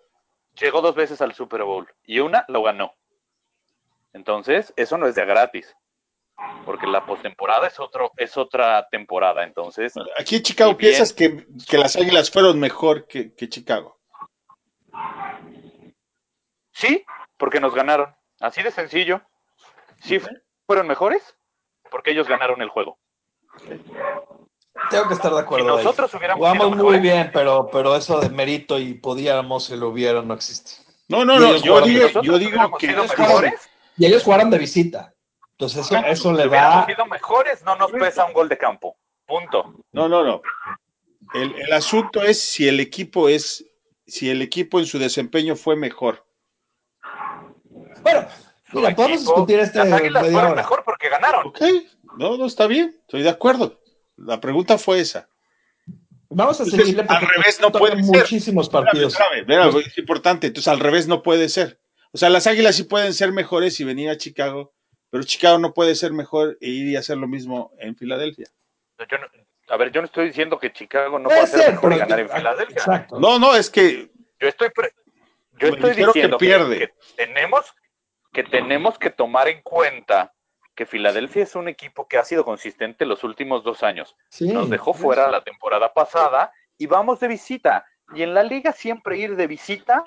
llegó dos veces al Super Bowl y una lo ganó. Entonces, eso no es de gratis. Porque la postemporada es otro, es otra temporada. Entonces. Aquí en Chicago piensas que, las águilas fueron mejor que, Chicago. Sí, porque nos ganaron. Así de sencillo. Sí, fueron mejores porque ellos ganaron el juego. Tengo que estar de acuerdo. nosotros hubiéramos Jugamos muy bien, pero, pero eso de mérito y podíamos si lo hubiera no existe. No, no, no. Yo digo, yo digo que. Mejores, y ellos jugaron de visita. Entonces eso, eso le da... sido mejores, no nos pesa un gol de campo. Punto. No, no, no. El, el, asunto es si el equipo es, si el equipo en su desempeño fue mejor. Bueno, mira, podemos discutir este. Las águilas fueron mejor porque ganaron. Ok, no, no está bien, estoy de acuerdo. La pregunta fue esa. Vamos a seguirle al revés no puede muchísimos partidos. es importante. Entonces, al revés no puede ser. O sea, las Águilas sí pueden ser mejores y venir a Chicago, pero Chicago no puede ser mejor e ir y hacer lo mismo en Filadelfia. a ver, yo no estoy diciendo que Chicago no puede, ser mejor y ganar en Filadelfia. No, no, es que yo estoy yo estoy diciendo que, pierde. tenemos que tenemos que tomar en cuenta que Filadelfia es un equipo que ha sido consistente los últimos dos años. Nos dejó fuera la temporada pasada y vamos de visita. Y en la liga siempre ir de visita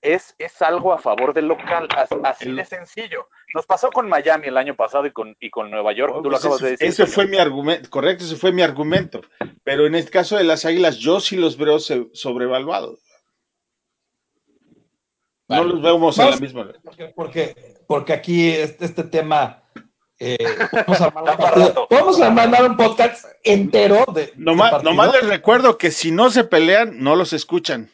es, es algo a favor del local, así de sencillo. Nos pasó con Miami el año pasado y con, y con Nueva York, tú lo pues acabas de decir. Ese fue mi argumento, correcto, ese fue mi argumento. Pero en el caso de las Águilas, yo sí los veo sobrevaluados. No los vemos en la misma. Porque, porque, aquí este, este tema. Eh, vamos, a mandar un podcast entero de. Nomás, este nomás les recuerdo que si no se pelean, no los escuchan.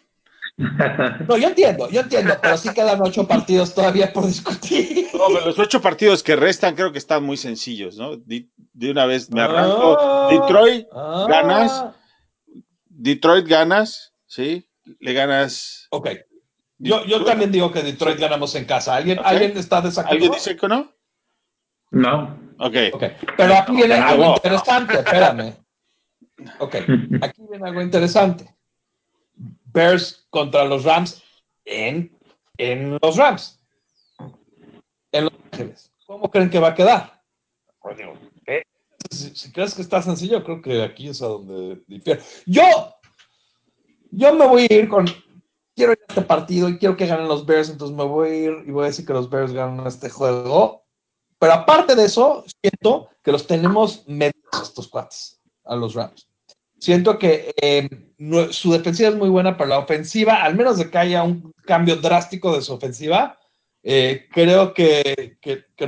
No, yo entiendo, yo entiendo, pero sí quedan ocho partidos todavía por discutir. No, los ocho partidos que restan creo que están muy sencillos, ¿no? De, una vez me arranco. Ah, Detroit, ah. ganas. Detroit ganas, ¿sí? Le ganas. Ok. Yo, yo también digo que Detroit ganamos en casa. ¿Alguien, ¿alguien está desacuerdo? ¿Alguien dice que no? No. Ok. okay. Pero aquí viene algo interesante, espérame. Ok, aquí viene algo interesante. Bears contra los Rams en, en los Rams. En Los Ángeles. ¿Cómo creen que va a quedar? Si, crees que está sencillo, creo que aquí es a donde difiere. Yo, yo me voy a ir con. Quiero ir a este partido y quiero que ganen los Bears, entonces me voy a ir y voy a decir que los Bears ganan este juego. Pero aparte de eso, siento que los tenemos medios estos cuates, a los Rams. Siento que eh, su defensiva es muy buena, pero la ofensiva, al menos de que haya un cambio drástico de su ofensiva, Eh, creo que,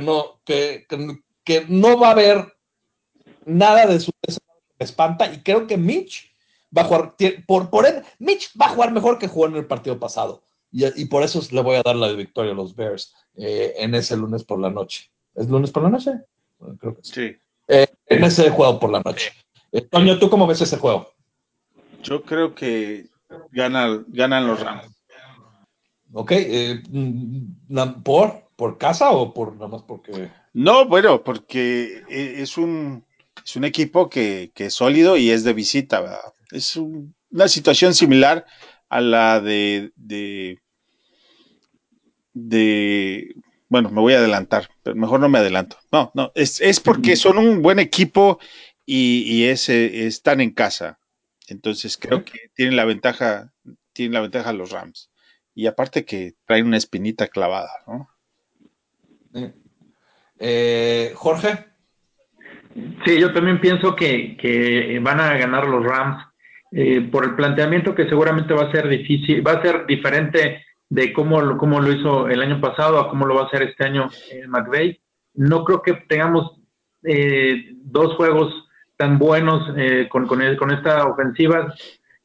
no, que, no va a haber nada de su espanta y creo que Mitch va a jugar, por, por él, Mitch va a jugar mejor que jugó en el partido pasado. Y, por eso le voy a dar la victoria a los Bears eh, en ese lunes por la noche. ¿Es lunes por la noche? creo que sí. Eh, en ese juego por la noche. Eh, Toño, ¿tú cómo ves ese juego? Yo creo que ganan, ganan los Rams. Ok, mm, ¿por? ¿Por casa o por nada más porque.? No, bueno, porque es un, es un equipo que, que es sólido y es de visita, ¿verdad? Es una situación similar a la de, de, bueno, me voy a adelantar, pero mejor no me adelanto. No, no, es, es porque son un buen equipo y, y es, están en casa. Entonces creo que tienen la ventaja, tienen la ventaja los Rams. Y aparte que traen una espinita clavada, ¿no? Eh, Jorge. Sí, yo también pienso que, que van a ganar los Rams eh, por el planteamiento que seguramente va a ser difícil, va a ser diferente de cómo, lo, cómo lo hizo el año pasado a cómo lo va a hacer este año eh, McVeigh. No creo que tengamos eh, dos juegos tan buenos eh, con, con, con, esta ofensiva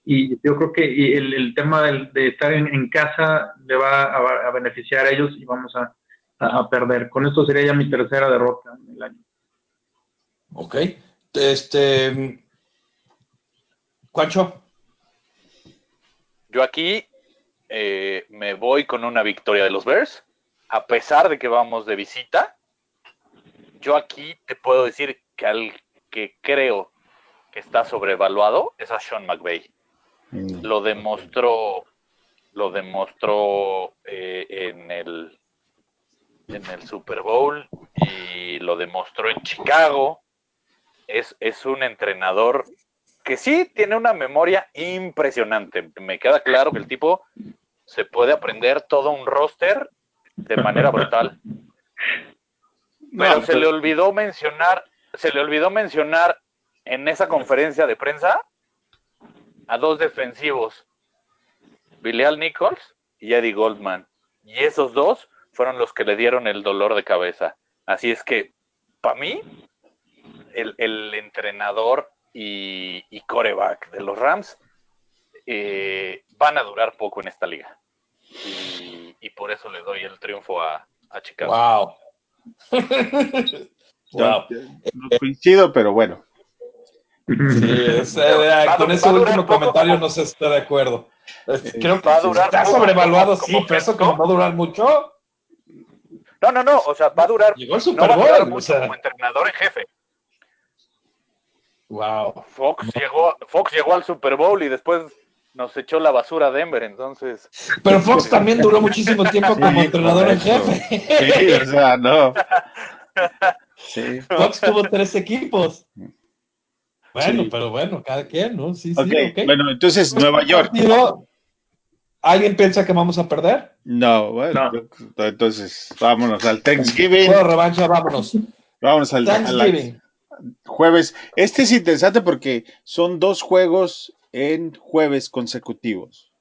y yo creo que el, el tema de, estar en, casa le va a, beneficiar a ellos y vamos a, a, perder. Con esto sería ya mi tercera derrota en el año. Ok. Este, Cuacho. Yo aquí eh, me voy con una victoria de los Bears, a pesar de que vamos de visita. Yo aquí te puedo decir que al que creo que está sobrevaluado es a Sean McVay. Mm. Lo demostró, lo demostró eh, en el en el Super Bowl y lo demostró en Chicago. Es, es un entrenador que sí tiene una memoria impresionante. Me queda claro que el tipo se puede aprender todo un roster de manera brutal. Pero se le olvidó mencionar, se le olvidó mencionar en esa conferencia de prensa a dos defensivos, Bilal Nichols y Eddie Goldman. Y esos dos fueron los que le dieron el dolor de cabeza. Así es que, para mí, el, el entrenador y, coreback de los Rams eh, van a durar poco en esta liga. Y, por eso le doy el triunfo a, Chicago. Wow. wow. No coincido, pero bueno. Sí, eh, con ese último comentario no se está de acuerdo. Creo que va a durar está sobrevaluado, sí, pero eso como va a durar mucho. No, no, no, o sea, va a durar. Llegó el Super Bowl, mucho como entrenador en jefe. Wow. Fox llegó, Fox llegó al Super Bowl y después nos echó la basura a Denver, entonces. Pero Fox también duró muchísimo tiempo como entrenador en jefe. Sí, o sea, no. Sí. Fox tuvo tres equipos. Bueno, pero bueno, cada quien, ¿no? Sí, sí. Bueno, entonces Nueva York. ¿Alguien piensa que vamos a perder? No, bueno, entonces vámonos al Thanksgiving. Bueno, revancha, vámonos. Vámonos al Thanksgiving jueves. Este es interesante porque son dos juegos en jueves consecutivos.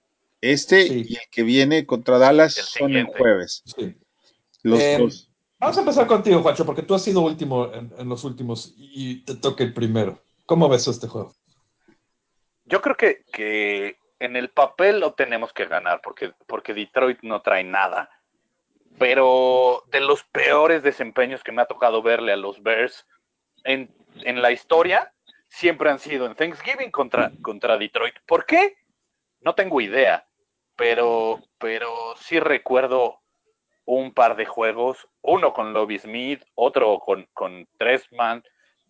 Este y el que viene contra Dallas son en jueves. Los em, dos. Vamos a empezar contigo, Juancho, porque tú has sido último en, los últimos y te toca el primero. ¿Cómo ves este juego? Yo creo que, que en el papel lo tenemos que ganar porque, porque Detroit no trae nada. Pero de los peores desempeños que me ha tocado verle a los Bears, en, la historia siempre han sido en Thanksgiving contra, contra Detroit. ¿Por qué? No tengo idea, pero, pero sí recuerdo un par de juegos, uno con Lobby Smith, otro con, con Tresman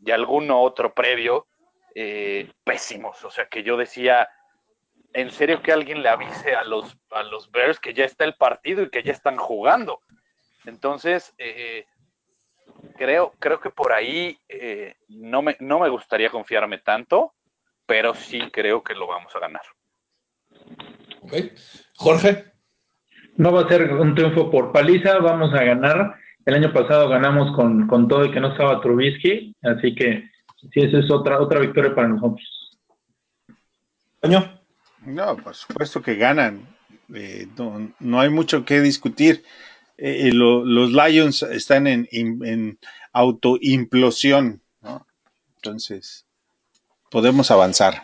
y alguno otro previo, eh, pésimos. O sea que yo decía, en serio que alguien le avise a los, a los Bears que ya está el partido y que ya están jugando. Entonces, eh, creo, creo que por ahí eh, no, me, no me gustaría confiarme tanto, pero sí creo que lo vamos a ganar. Ok. Jorge. No va a ser un triunfo por paliza, vamos a ganar. El año pasado ganamos con, todo y que no estaba Trubisky, así que sí, esa es otra, otra victoria para nosotros. ¿Año? No, por supuesto que ganan. Eh, no, no, hay mucho que discutir. Eh, los Lions están en, en autoimplosión, ¿no? Entonces, podemos avanzar.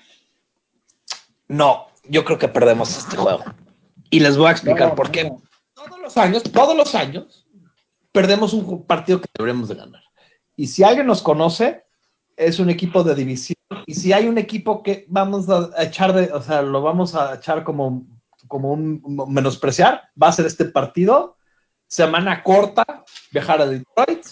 No, yo creo que perdemos este juego. Y les voy a explicar por qué. Todos los años, todos los años, perdemos un partido que deberíamos de ganar. Y si alguien nos conoce, es un equipo de división. Y si hay un equipo que vamos a echar de, o sea, lo vamos a echar como, como un menospreciar, va a ser este partido. Semana corta, viajar a Detroit.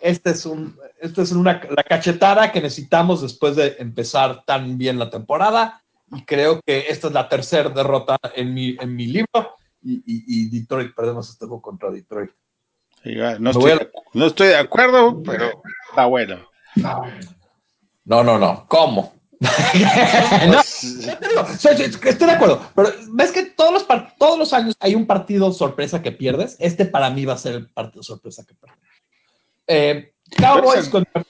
Este es un, este es una, la cachetada que necesitamos después de empezar tan bien la temporada y creo que esta es la tercera derrota en mi, en mi libro y, Detroit, perdemos este juego contra Detroit. no, estoy, de acuerdo, pero está bueno. No, no, no. ¿Cómo? Pues, estoy de acuerdo, pero ves que todos los, todos los años hay un partido sorpresa que pierdes. Este para mí va a ser el partido sorpresa que pierdes. Eh, Cowboys contra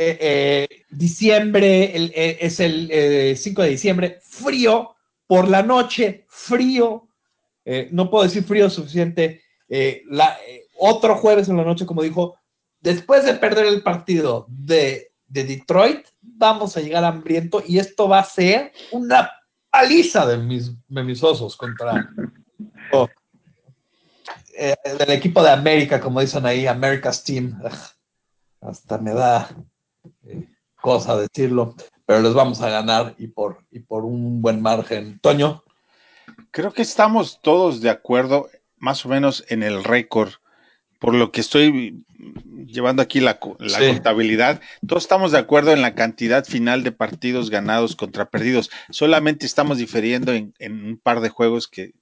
eh, eh, diciembre, eh, es el 5 de diciembre, frío, por la noche, frío, no puedo decir frío suficiente, la, otro jueves en la noche, como dijo, después de perder el partido de, Detroit, vamos a llegar hambriento y esto va a ser una paliza de mis, de mis osos contra oh, el equipo de América, como dicen ahí, America's Team. Hasta me da cosa decirlo, pero les vamos a ganar y por, y por un buen margen. Toño. Creo que estamos todos de acuerdo más o menos en el récord. Por lo que estoy llevando aquí la, contabilidad, todos estamos de acuerdo en la cantidad final de partidos ganados contra perdidos. Solamente estamos difiriendo en, un par de juegos que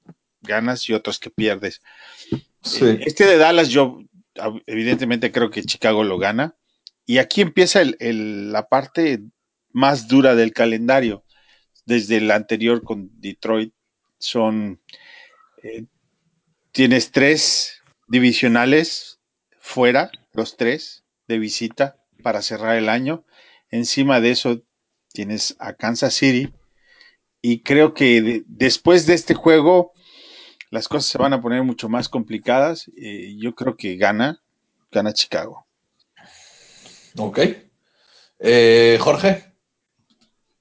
ganas y otros que pierdes. Este de Dallas, yo evidentemente creo que Chicago lo gana. Y aquí empieza la parte más dura del calendario. Desde el anterior con Detroit son, eh, tienes tres divisionales fuera, los tres de visita para cerrar el año. Encima de eso tienes a Kansas City. Y creo que después de este juego las cosas se van a poner mucho más complicadas. Eh, yo creo que gana, gana Chicago. Ok. Eh, Jorge.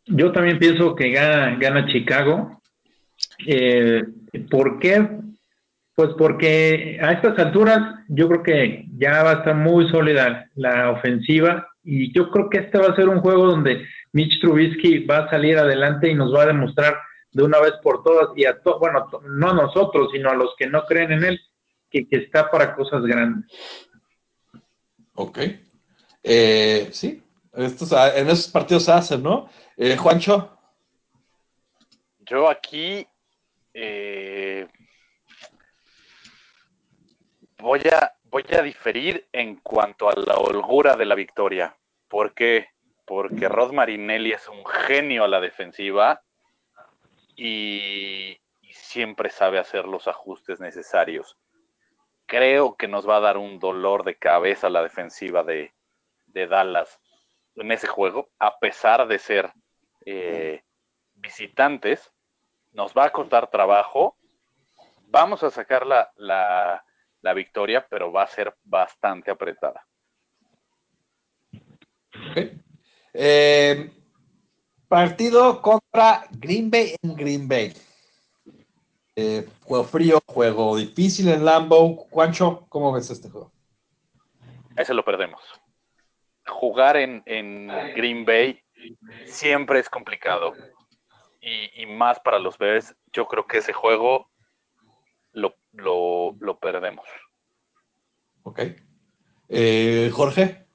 Yo también pienso que gana, gana Chicago. Eh, ¿Por qué? Pues porque a estas alturas yo creo que ya va a estar muy sólida la ofensiva y yo creo que este va a ser un juego donde Mitch Trubisky va a salir adelante y nos va a demostrar de una vez por todas y a todos, bueno, no a nosotros, sino a los que no creen en él, que, que está para cosas grandes. Ok. Eh, sí, estos, en esos partidos se hacen, ¿no? Eh, Juancho. Yo aquí eh, voy, a, voy a diferir en cuanto a la holgura de la victoria. ¿Por qué? Porque Rod Marinelli es un genio a la defensiva y, siempre sabe hacer los ajustes necesarios. Creo que nos va a dar un dolor de cabeza la defensiva de, de Dallas en ese juego, a pesar de ser eh, visitantes, nos va a costar trabajo. Vamos a sacar la, la, victoria, pero va a ser bastante apretada. Eh, partido contra Green Bay en Green Bay. Eh, juego frío, juego difícil en Lambo. Juancho, ¿cómo ves este juego? Ese lo perdemos jugar en, Green Bay siempre es complicado. Y, más para los Bears, yo creo que ese juego lo, perdemos. Ok. Eh, Jorge.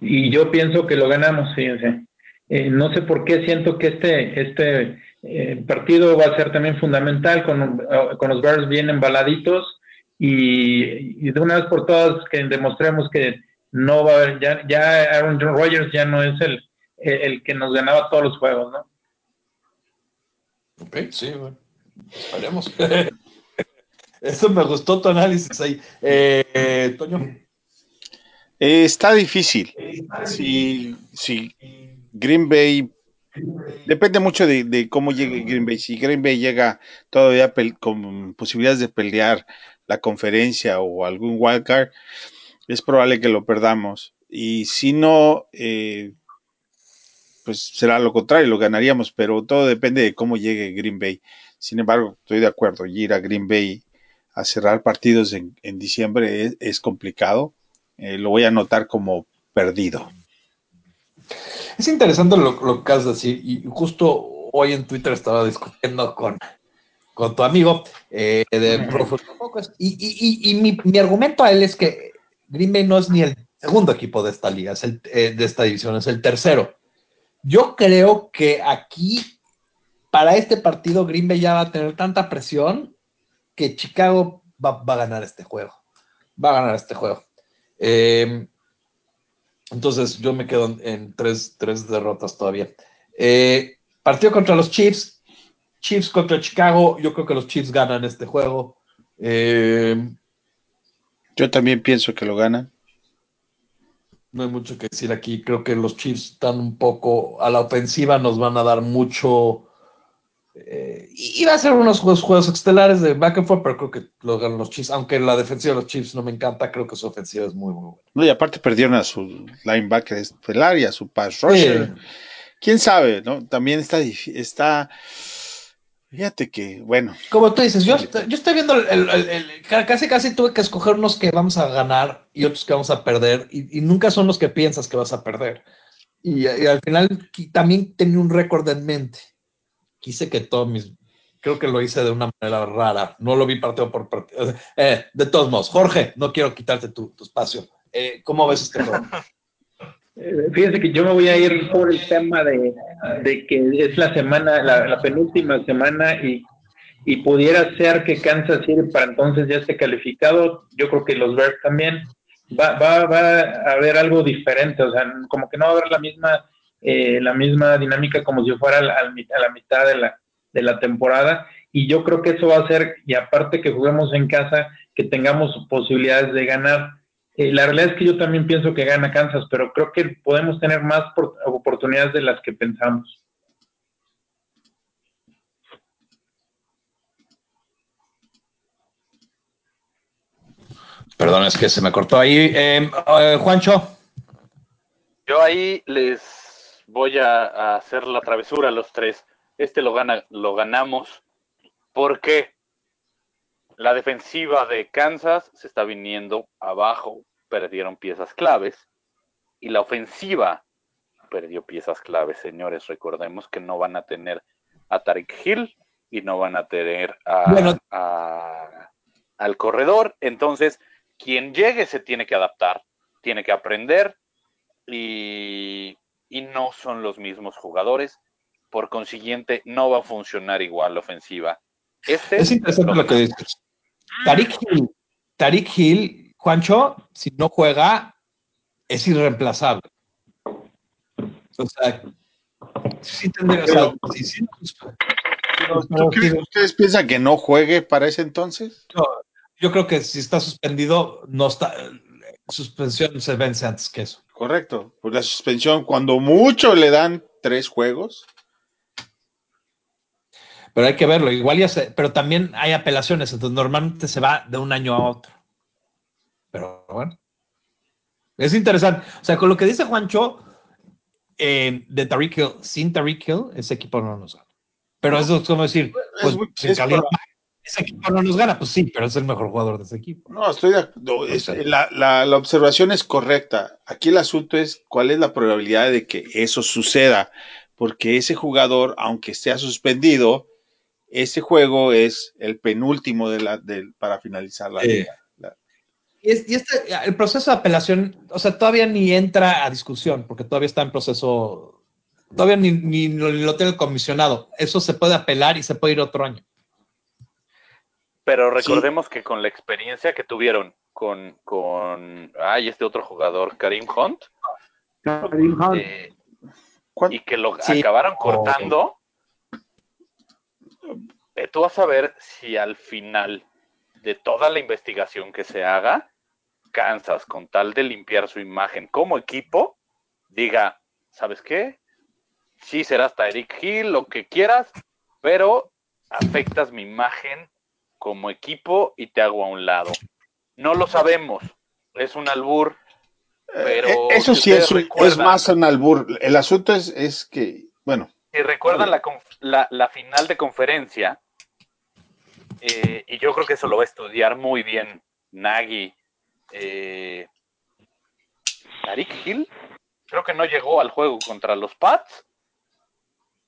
Y yo pienso que lo ganamos, fíjense. Eh, no sé por qué siento que este, este eh, partido va a ser también fundamental con, con los Bears bien embaladitos y, y, de una vez por todas que demostremos que no va a haber, ya, ya Aaron Rodgers ya no es el, el, que nos ganaba todos los juegos, ¿no? Ok, sí, bueno. Esperemos. Eso me gustó tu análisis ahí. Eh, Toño. Eh, está difícil. Si, si Green Bay Depende mucho de, cómo llegue Green Bay. Si Green Bay llega todavía con posibilidades de pelear la conferencia o algún wildcard, es probable que lo perdamos. Y si no, eh, pues será lo contrario, lo ganaríamos, pero todo depende de cómo llegue Green Bay. Sin embargo, estoy de acuerdo, ir a Green Bay a cerrar partidos en, diciembre es, complicado. Eh, lo voy a anotar como perdido. Es interesante lo, que acabas de decir, y justo hoy en Twitter estaba discutiendo con, con tu amigo eh, de Pro y, y, mi, mi, argumento a él es que Green Bay no es ni el segundo equipo de esta liga, es el, eh, de esta división, es el tercero. Yo creo que aquí, para este partido, Green Bay ya va a tener tanta presión que Chicago va, a ganar este juego. Va a ganar este juego. Eh, entonces yo me quedo en tres, derrotas todavía. Eh, partido contra los Chiefs. Chiefs contra Chicago. Yo creo que los Chiefs ganan este juego. Eh, yo también pienso que lo ganan. No hay mucho que decir aquí. Creo que los Chiefs están un poco a la ofensiva, nos van a dar mucho. Eh, iba a ser unos juegos, juegos estelares de back and forth, pero creo que lo ganan los Chiefs. Aunque la defensiva de los Chiefs no me encanta, creo que su ofensiva es muy, muy buena. No, y aparte perdieron a su linebacker estelar y a su pass rusher. Quién sabe, ¿no? También está, está Fíjate que, bueno. Como tú dices, yo, yo estoy viendo el, casi casi tuve que escoger unos que vamos a ganar y otros que vamos a perder, y, nunca son los que piensas que vas a perder. Y, al final también tenía un récord en mente. Quise que todos mis. Creo que lo hice de una manera rara. No lo vi partido por partido. Eh, de todos modos, Jorge, no quiero quitarte tu, espacio. Eh, ¿Cómo ves este juego? Eh, fíjense que yo me voy a ir por el tema de, que es la semana, la, penúltima semana y, y, pudiera ser que Kansas City para entonces ya esté calificado. Yo creo que los Bears también. Va, va, va a haber algo diferente, o sea, como que no va a haber la misma, eh, la misma dinámica como si fuera a la, a la mitad de la, de la temporada. Y yo creo que eso va a hacer, y aparte que juguemos en casa, que tengamos posibilidades de ganar eh, la realidad es que yo también pienso que gana Kansas, pero creo que podemos tener más oportunidades de las que pensamos. Perdón, es que se me cortó ahí. Eh, eh, Juancho. Yo ahí les voy a, hacer la travesura a los tres. Este lo, gana, lo ganamos porque la defensiva de Kansas se está viniendo abajo, perdieron piezas claves. Y la ofensiva perdió piezas claves, señores. Recordemos que no van a tener a Tariq Hill y no van a tener a, al corredor. Entonces, quien llegue se tiene que adaptar, tiene que aprender y, y no son los mismos jugadores. Por consiguiente, no va a funcionar igual la ofensiva. Este es interesante lo que dices. Tarik Hill, Tariq Hill, Juancho, si no juega, es irreemplazable. O sea, sí tendría, ¿Ustedes piensan que no juegue para ese entonces? yo creo que si está suspendido, no está. Suspensión se vence antes que eso. Correcto. Pues la suspensión, cuando mucho le dan tres juegos, pero hay que verlo. Igual ya se, pero también hay apelaciones, entonces normalmente se va de un año a otro. Pero bueno, es interesante. O sea, con lo que dice Juancho eh, de Tariq Hill, sin Tariq Hill, ese equipo no nos gana. Pero eso es como decir, pues, ese equipo no nos gana, pues sí, pero es el mejor jugador de ese equipo. No, estoy de acuerdo. la, la, la, observación es correcta. Aquí el asunto es cuál es la probabilidad de que eso suceda, porque ese jugador, aunque esté suspendido, ese juego es el penúltimo de la, para finalizar la liga. Y, este, el proceso de apelación, o sea, todavía ni entra a discusión, porque todavía está en proceso, todavía ni, ni, lo tiene el comisionado. Eso se puede apelar y se puede ir otro año. Pero recordemos que con la experiencia que tuvieron con, con ay, este otro jugador, Karim Hunt, Karim Hunt. Eh, y que lo acabaron cortando, eh, tú vas a ver si al final de toda la investigación que se haga, Kansas, con tal de limpiar su imagen como equipo, diga, ¿sabes qué? Sí, será hasta Eric Hill, lo que quieras, pero afectas mi imagen como equipo y te hago a un lado. No lo sabemos, es un albur, pero... Eh, Eso sí es, es, más un albur. El asunto es, es que, bueno. Si recuerdan la, la, la, final de conferencia, eh, y yo creo que eso lo va a estudiar muy bien Nagy. Eh, Tariq Hill, creo que no llegó al juego contra los Pats.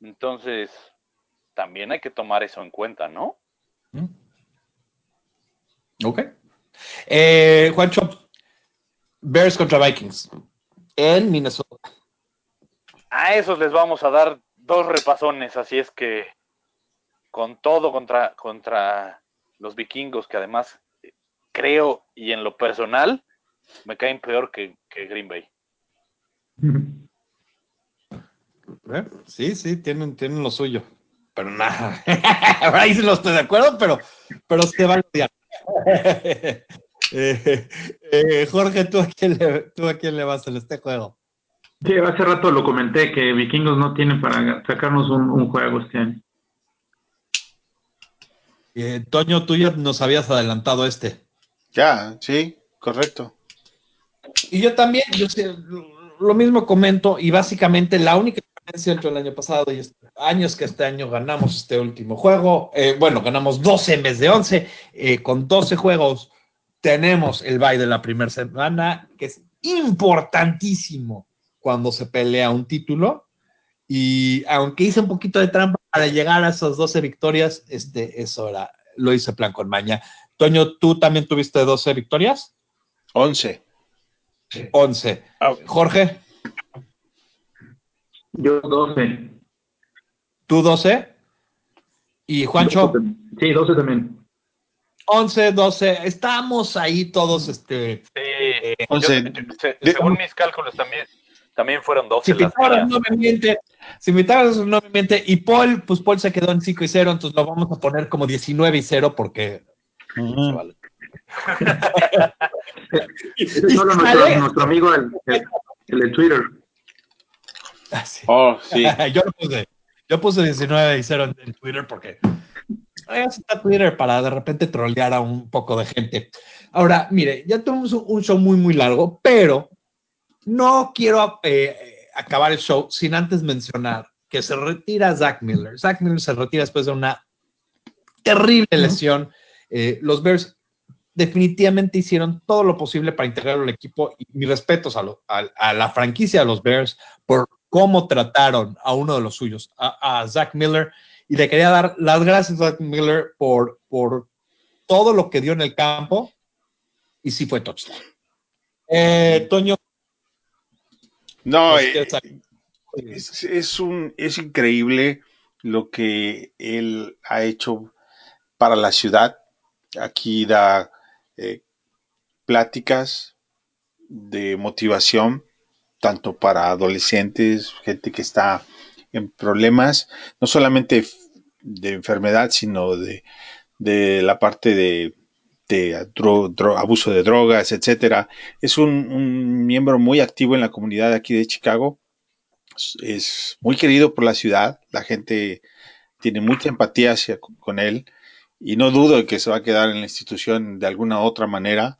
Entonces, también hay que tomar eso en cuenta, ¿no? Mm. Ok. Eh, Juancho, Bears contra Vikings en Minnesota. A esos les vamos a dar dos repasones, así es que con todo contra, contra los vikingos, que además creo y en lo personal me caen peor que, Green Bay. Eh, sí, sí, tienen, tienen lo suyo. Pero nada, ahí sí no estoy de acuerdo, pero, pero se va a odiar. Eh, eh, Jorge, ¿tú a, quién le, ¿tú a quién le vas en este juego? Sí, hace rato lo comenté que Vikingos no tienen para sacarnos un, juego este año. Toño, tú ya nos habías adelantado este. Ya, sí, correcto. Y yo también, yo sé, lo mismo comento, y básicamente la única diferencia entre el año pasado y este año es que este año ganamos este último juego. Eh, bueno, ganamos 12 en vez de 11, eh, con 12 juegos tenemos el bye de la primera semana, que es importantísimo cuando se pelea un título. Y aunque hice un poquito de trampa para llegar a esas 12 victorias, este, eso era, lo hice plan con maña. Toño, ¿tú también tuviste 12 victorias? 11. 11. Ah. Jorge. Yo 12. ¿Tú 12? ¿Y Juancho? Sí, 12 también. 11, 12, estamos ahí todos, este... Sí, 11. según mis cálculos también, también fueron 12. Si Pitágoras no me miente, si no me miente, y Paul, pues Paul se quedó en 5 y 0, entonces lo vamos a poner como 19 y 0 porque solo nuestro, amigo el, de Twitter. Ah, oh, sí. yo lo puse. Yo puse 19 y 0 en, Twitter porque está Twitter para de repente trolear a un poco de gente. Ahora, mire, ya tenemos un show muy, muy largo, pero no quiero eh, acabar el show sin antes mencionar que se retira Zach Miller. Zach Miller se retira después de una terrible lesión. Eh, los Bears definitivamente hicieron todo lo posible para integrarlo al equipo y mis respetos a, la franquicia de los Bears por cómo trataron a uno de los suyos, a, Zach Miller. Y le quería dar las gracias a Zach Miller por, por todo lo que dio en el campo y sí fue touchdown. Eh, Toño. No, eh, es, un, es increíble lo que él ha hecho para la ciudad Aquí da eh, pláticas de motivación, tanto para adolescentes, gente que está en problemas, no solamente de enfermedad, sino de, la parte de, abuso de drogas, etcétera. Es un, miembro muy activo en la comunidad aquí de Chicago. Es muy querido por la ciudad. La gente tiene mucha empatía hacia, con él y no dudo de que se va a quedar en la institución de alguna otra manera,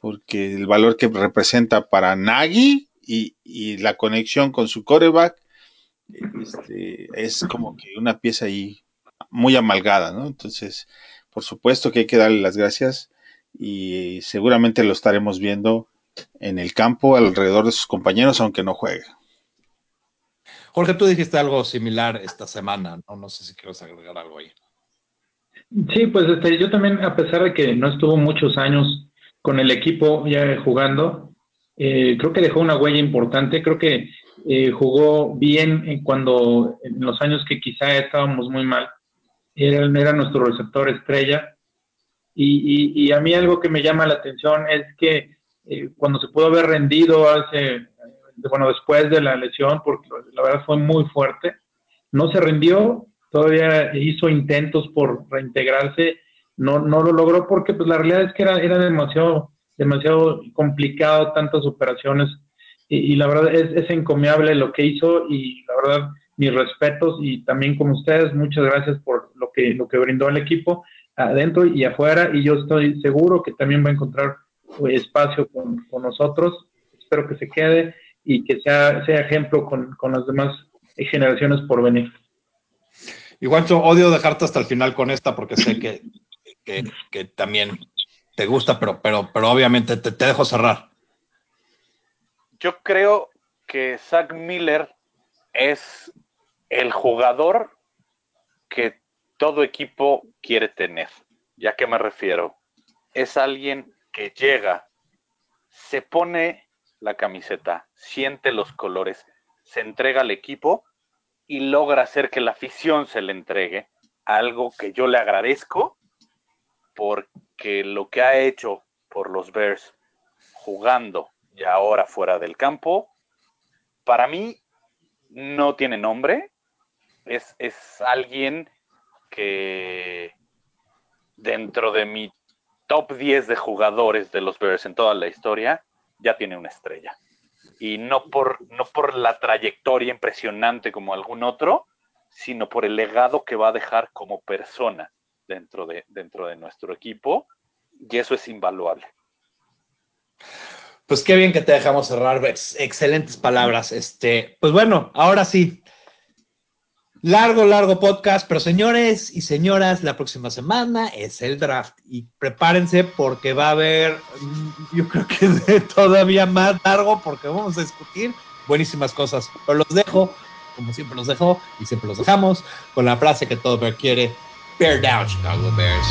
porque el valor que representa para Nagy y, la conexión con su coreback este, es como que una pieza ahí muy amalgada, ¿no? Entonces, por supuesto que hay que darle las gracias y seguramente lo estaremos viendo en el campo alrededor de sus compañeros, aunque no juegue. Jorge, tú dijiste algo similar esta semana, ¿no? No sé si quieres agregar algo ahí. Sí, pues este, yo también, a pesar de que no estuvo muchos años con el equipo ya jugando, eh, creo que dejó una huella importante. Creo que eh, jugó bien cuando, en los años que quizá estábamos muy mal, era, era nuestro receptor estrella. Y, a mí algo que me llama la atención es que eh, cuando se pudo haber rendido hace, bueno, después de la lesión, porque la verdad fue muy fuerte, no se rindió todavía hizo intentos por reintegrarse, no, no lo logró porque pues la realidad es que era, era demasiado, demasiado complicado, tantas operaciones, y, la verdad es, es, encomiable lo que hizo y la verdad mis respetos y también con ustedes, muchas gracias por lo que, lo que brindó al equipo. adentro y afuera, y yo estoy seguro que también va a encontrar espacio con, nosotros. Espero que se quede y que sea, sea ejemplo con, con las demás generaciones por venir. Y Juancho, odio dejarte hasta el final con esta porque sé que, que, también te gusta, pero, pero, pero obviamente te, dejo cerrar. Yo creo que Zach Miller es el jugador que todo equipo quiere tener. ¿Ya que me refiero? Es alguien que llega, se pone la camiseta, siente los colores, se entrega al equipo y logra hacer que la afición se le entregue. Algo que yo le agradezco porque lo que ha hecho por los Bears jugando y ahora fuera del campo, para mí no tiene nombre. Es, es alguien que dentro de mi top 10 de jugadores de los Bears en toda la historia, ya tiene una estrella. Y no por, no por la trayectoria impresionante como algún otro, sino por el legado que va a dejar como persona dentro de, dentro de nuestro equipo. Y eso es invaluable. Pues qué bien que te dejamos cerrar, Excelentes palabras. Este, pues bueno, ahora sí, Largo, largo podcast, pero señores y señoras, la próxima semana es el draft y prepárense porque va a haber, mm, yo creo que todavía más largo porque vamos a discutir buenísimas cosas. Pero los dejo, como siempre los dejo y siempre los dejamos, con la frase que todo quiere, Bear down, Chicago Bears.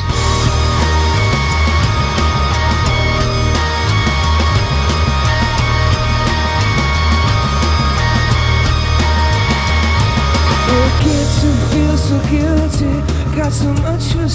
who feel so guilty, got so much for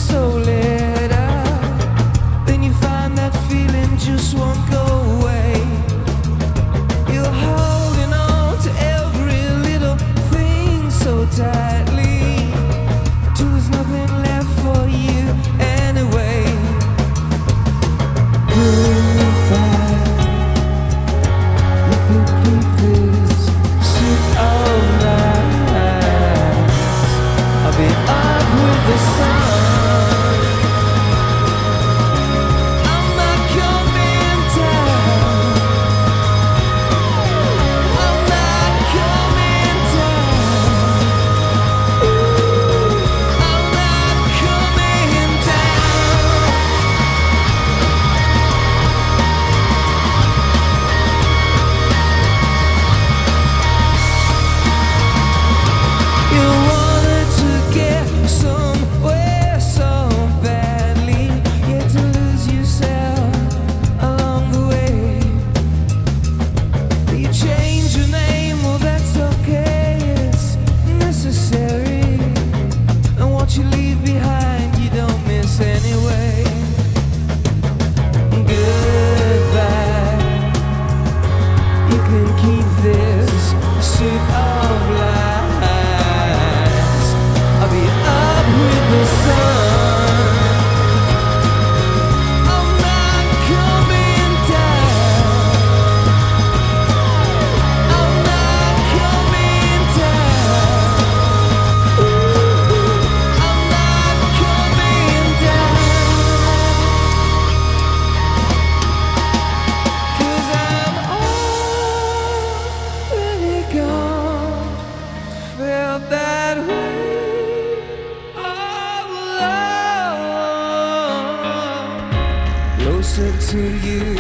to you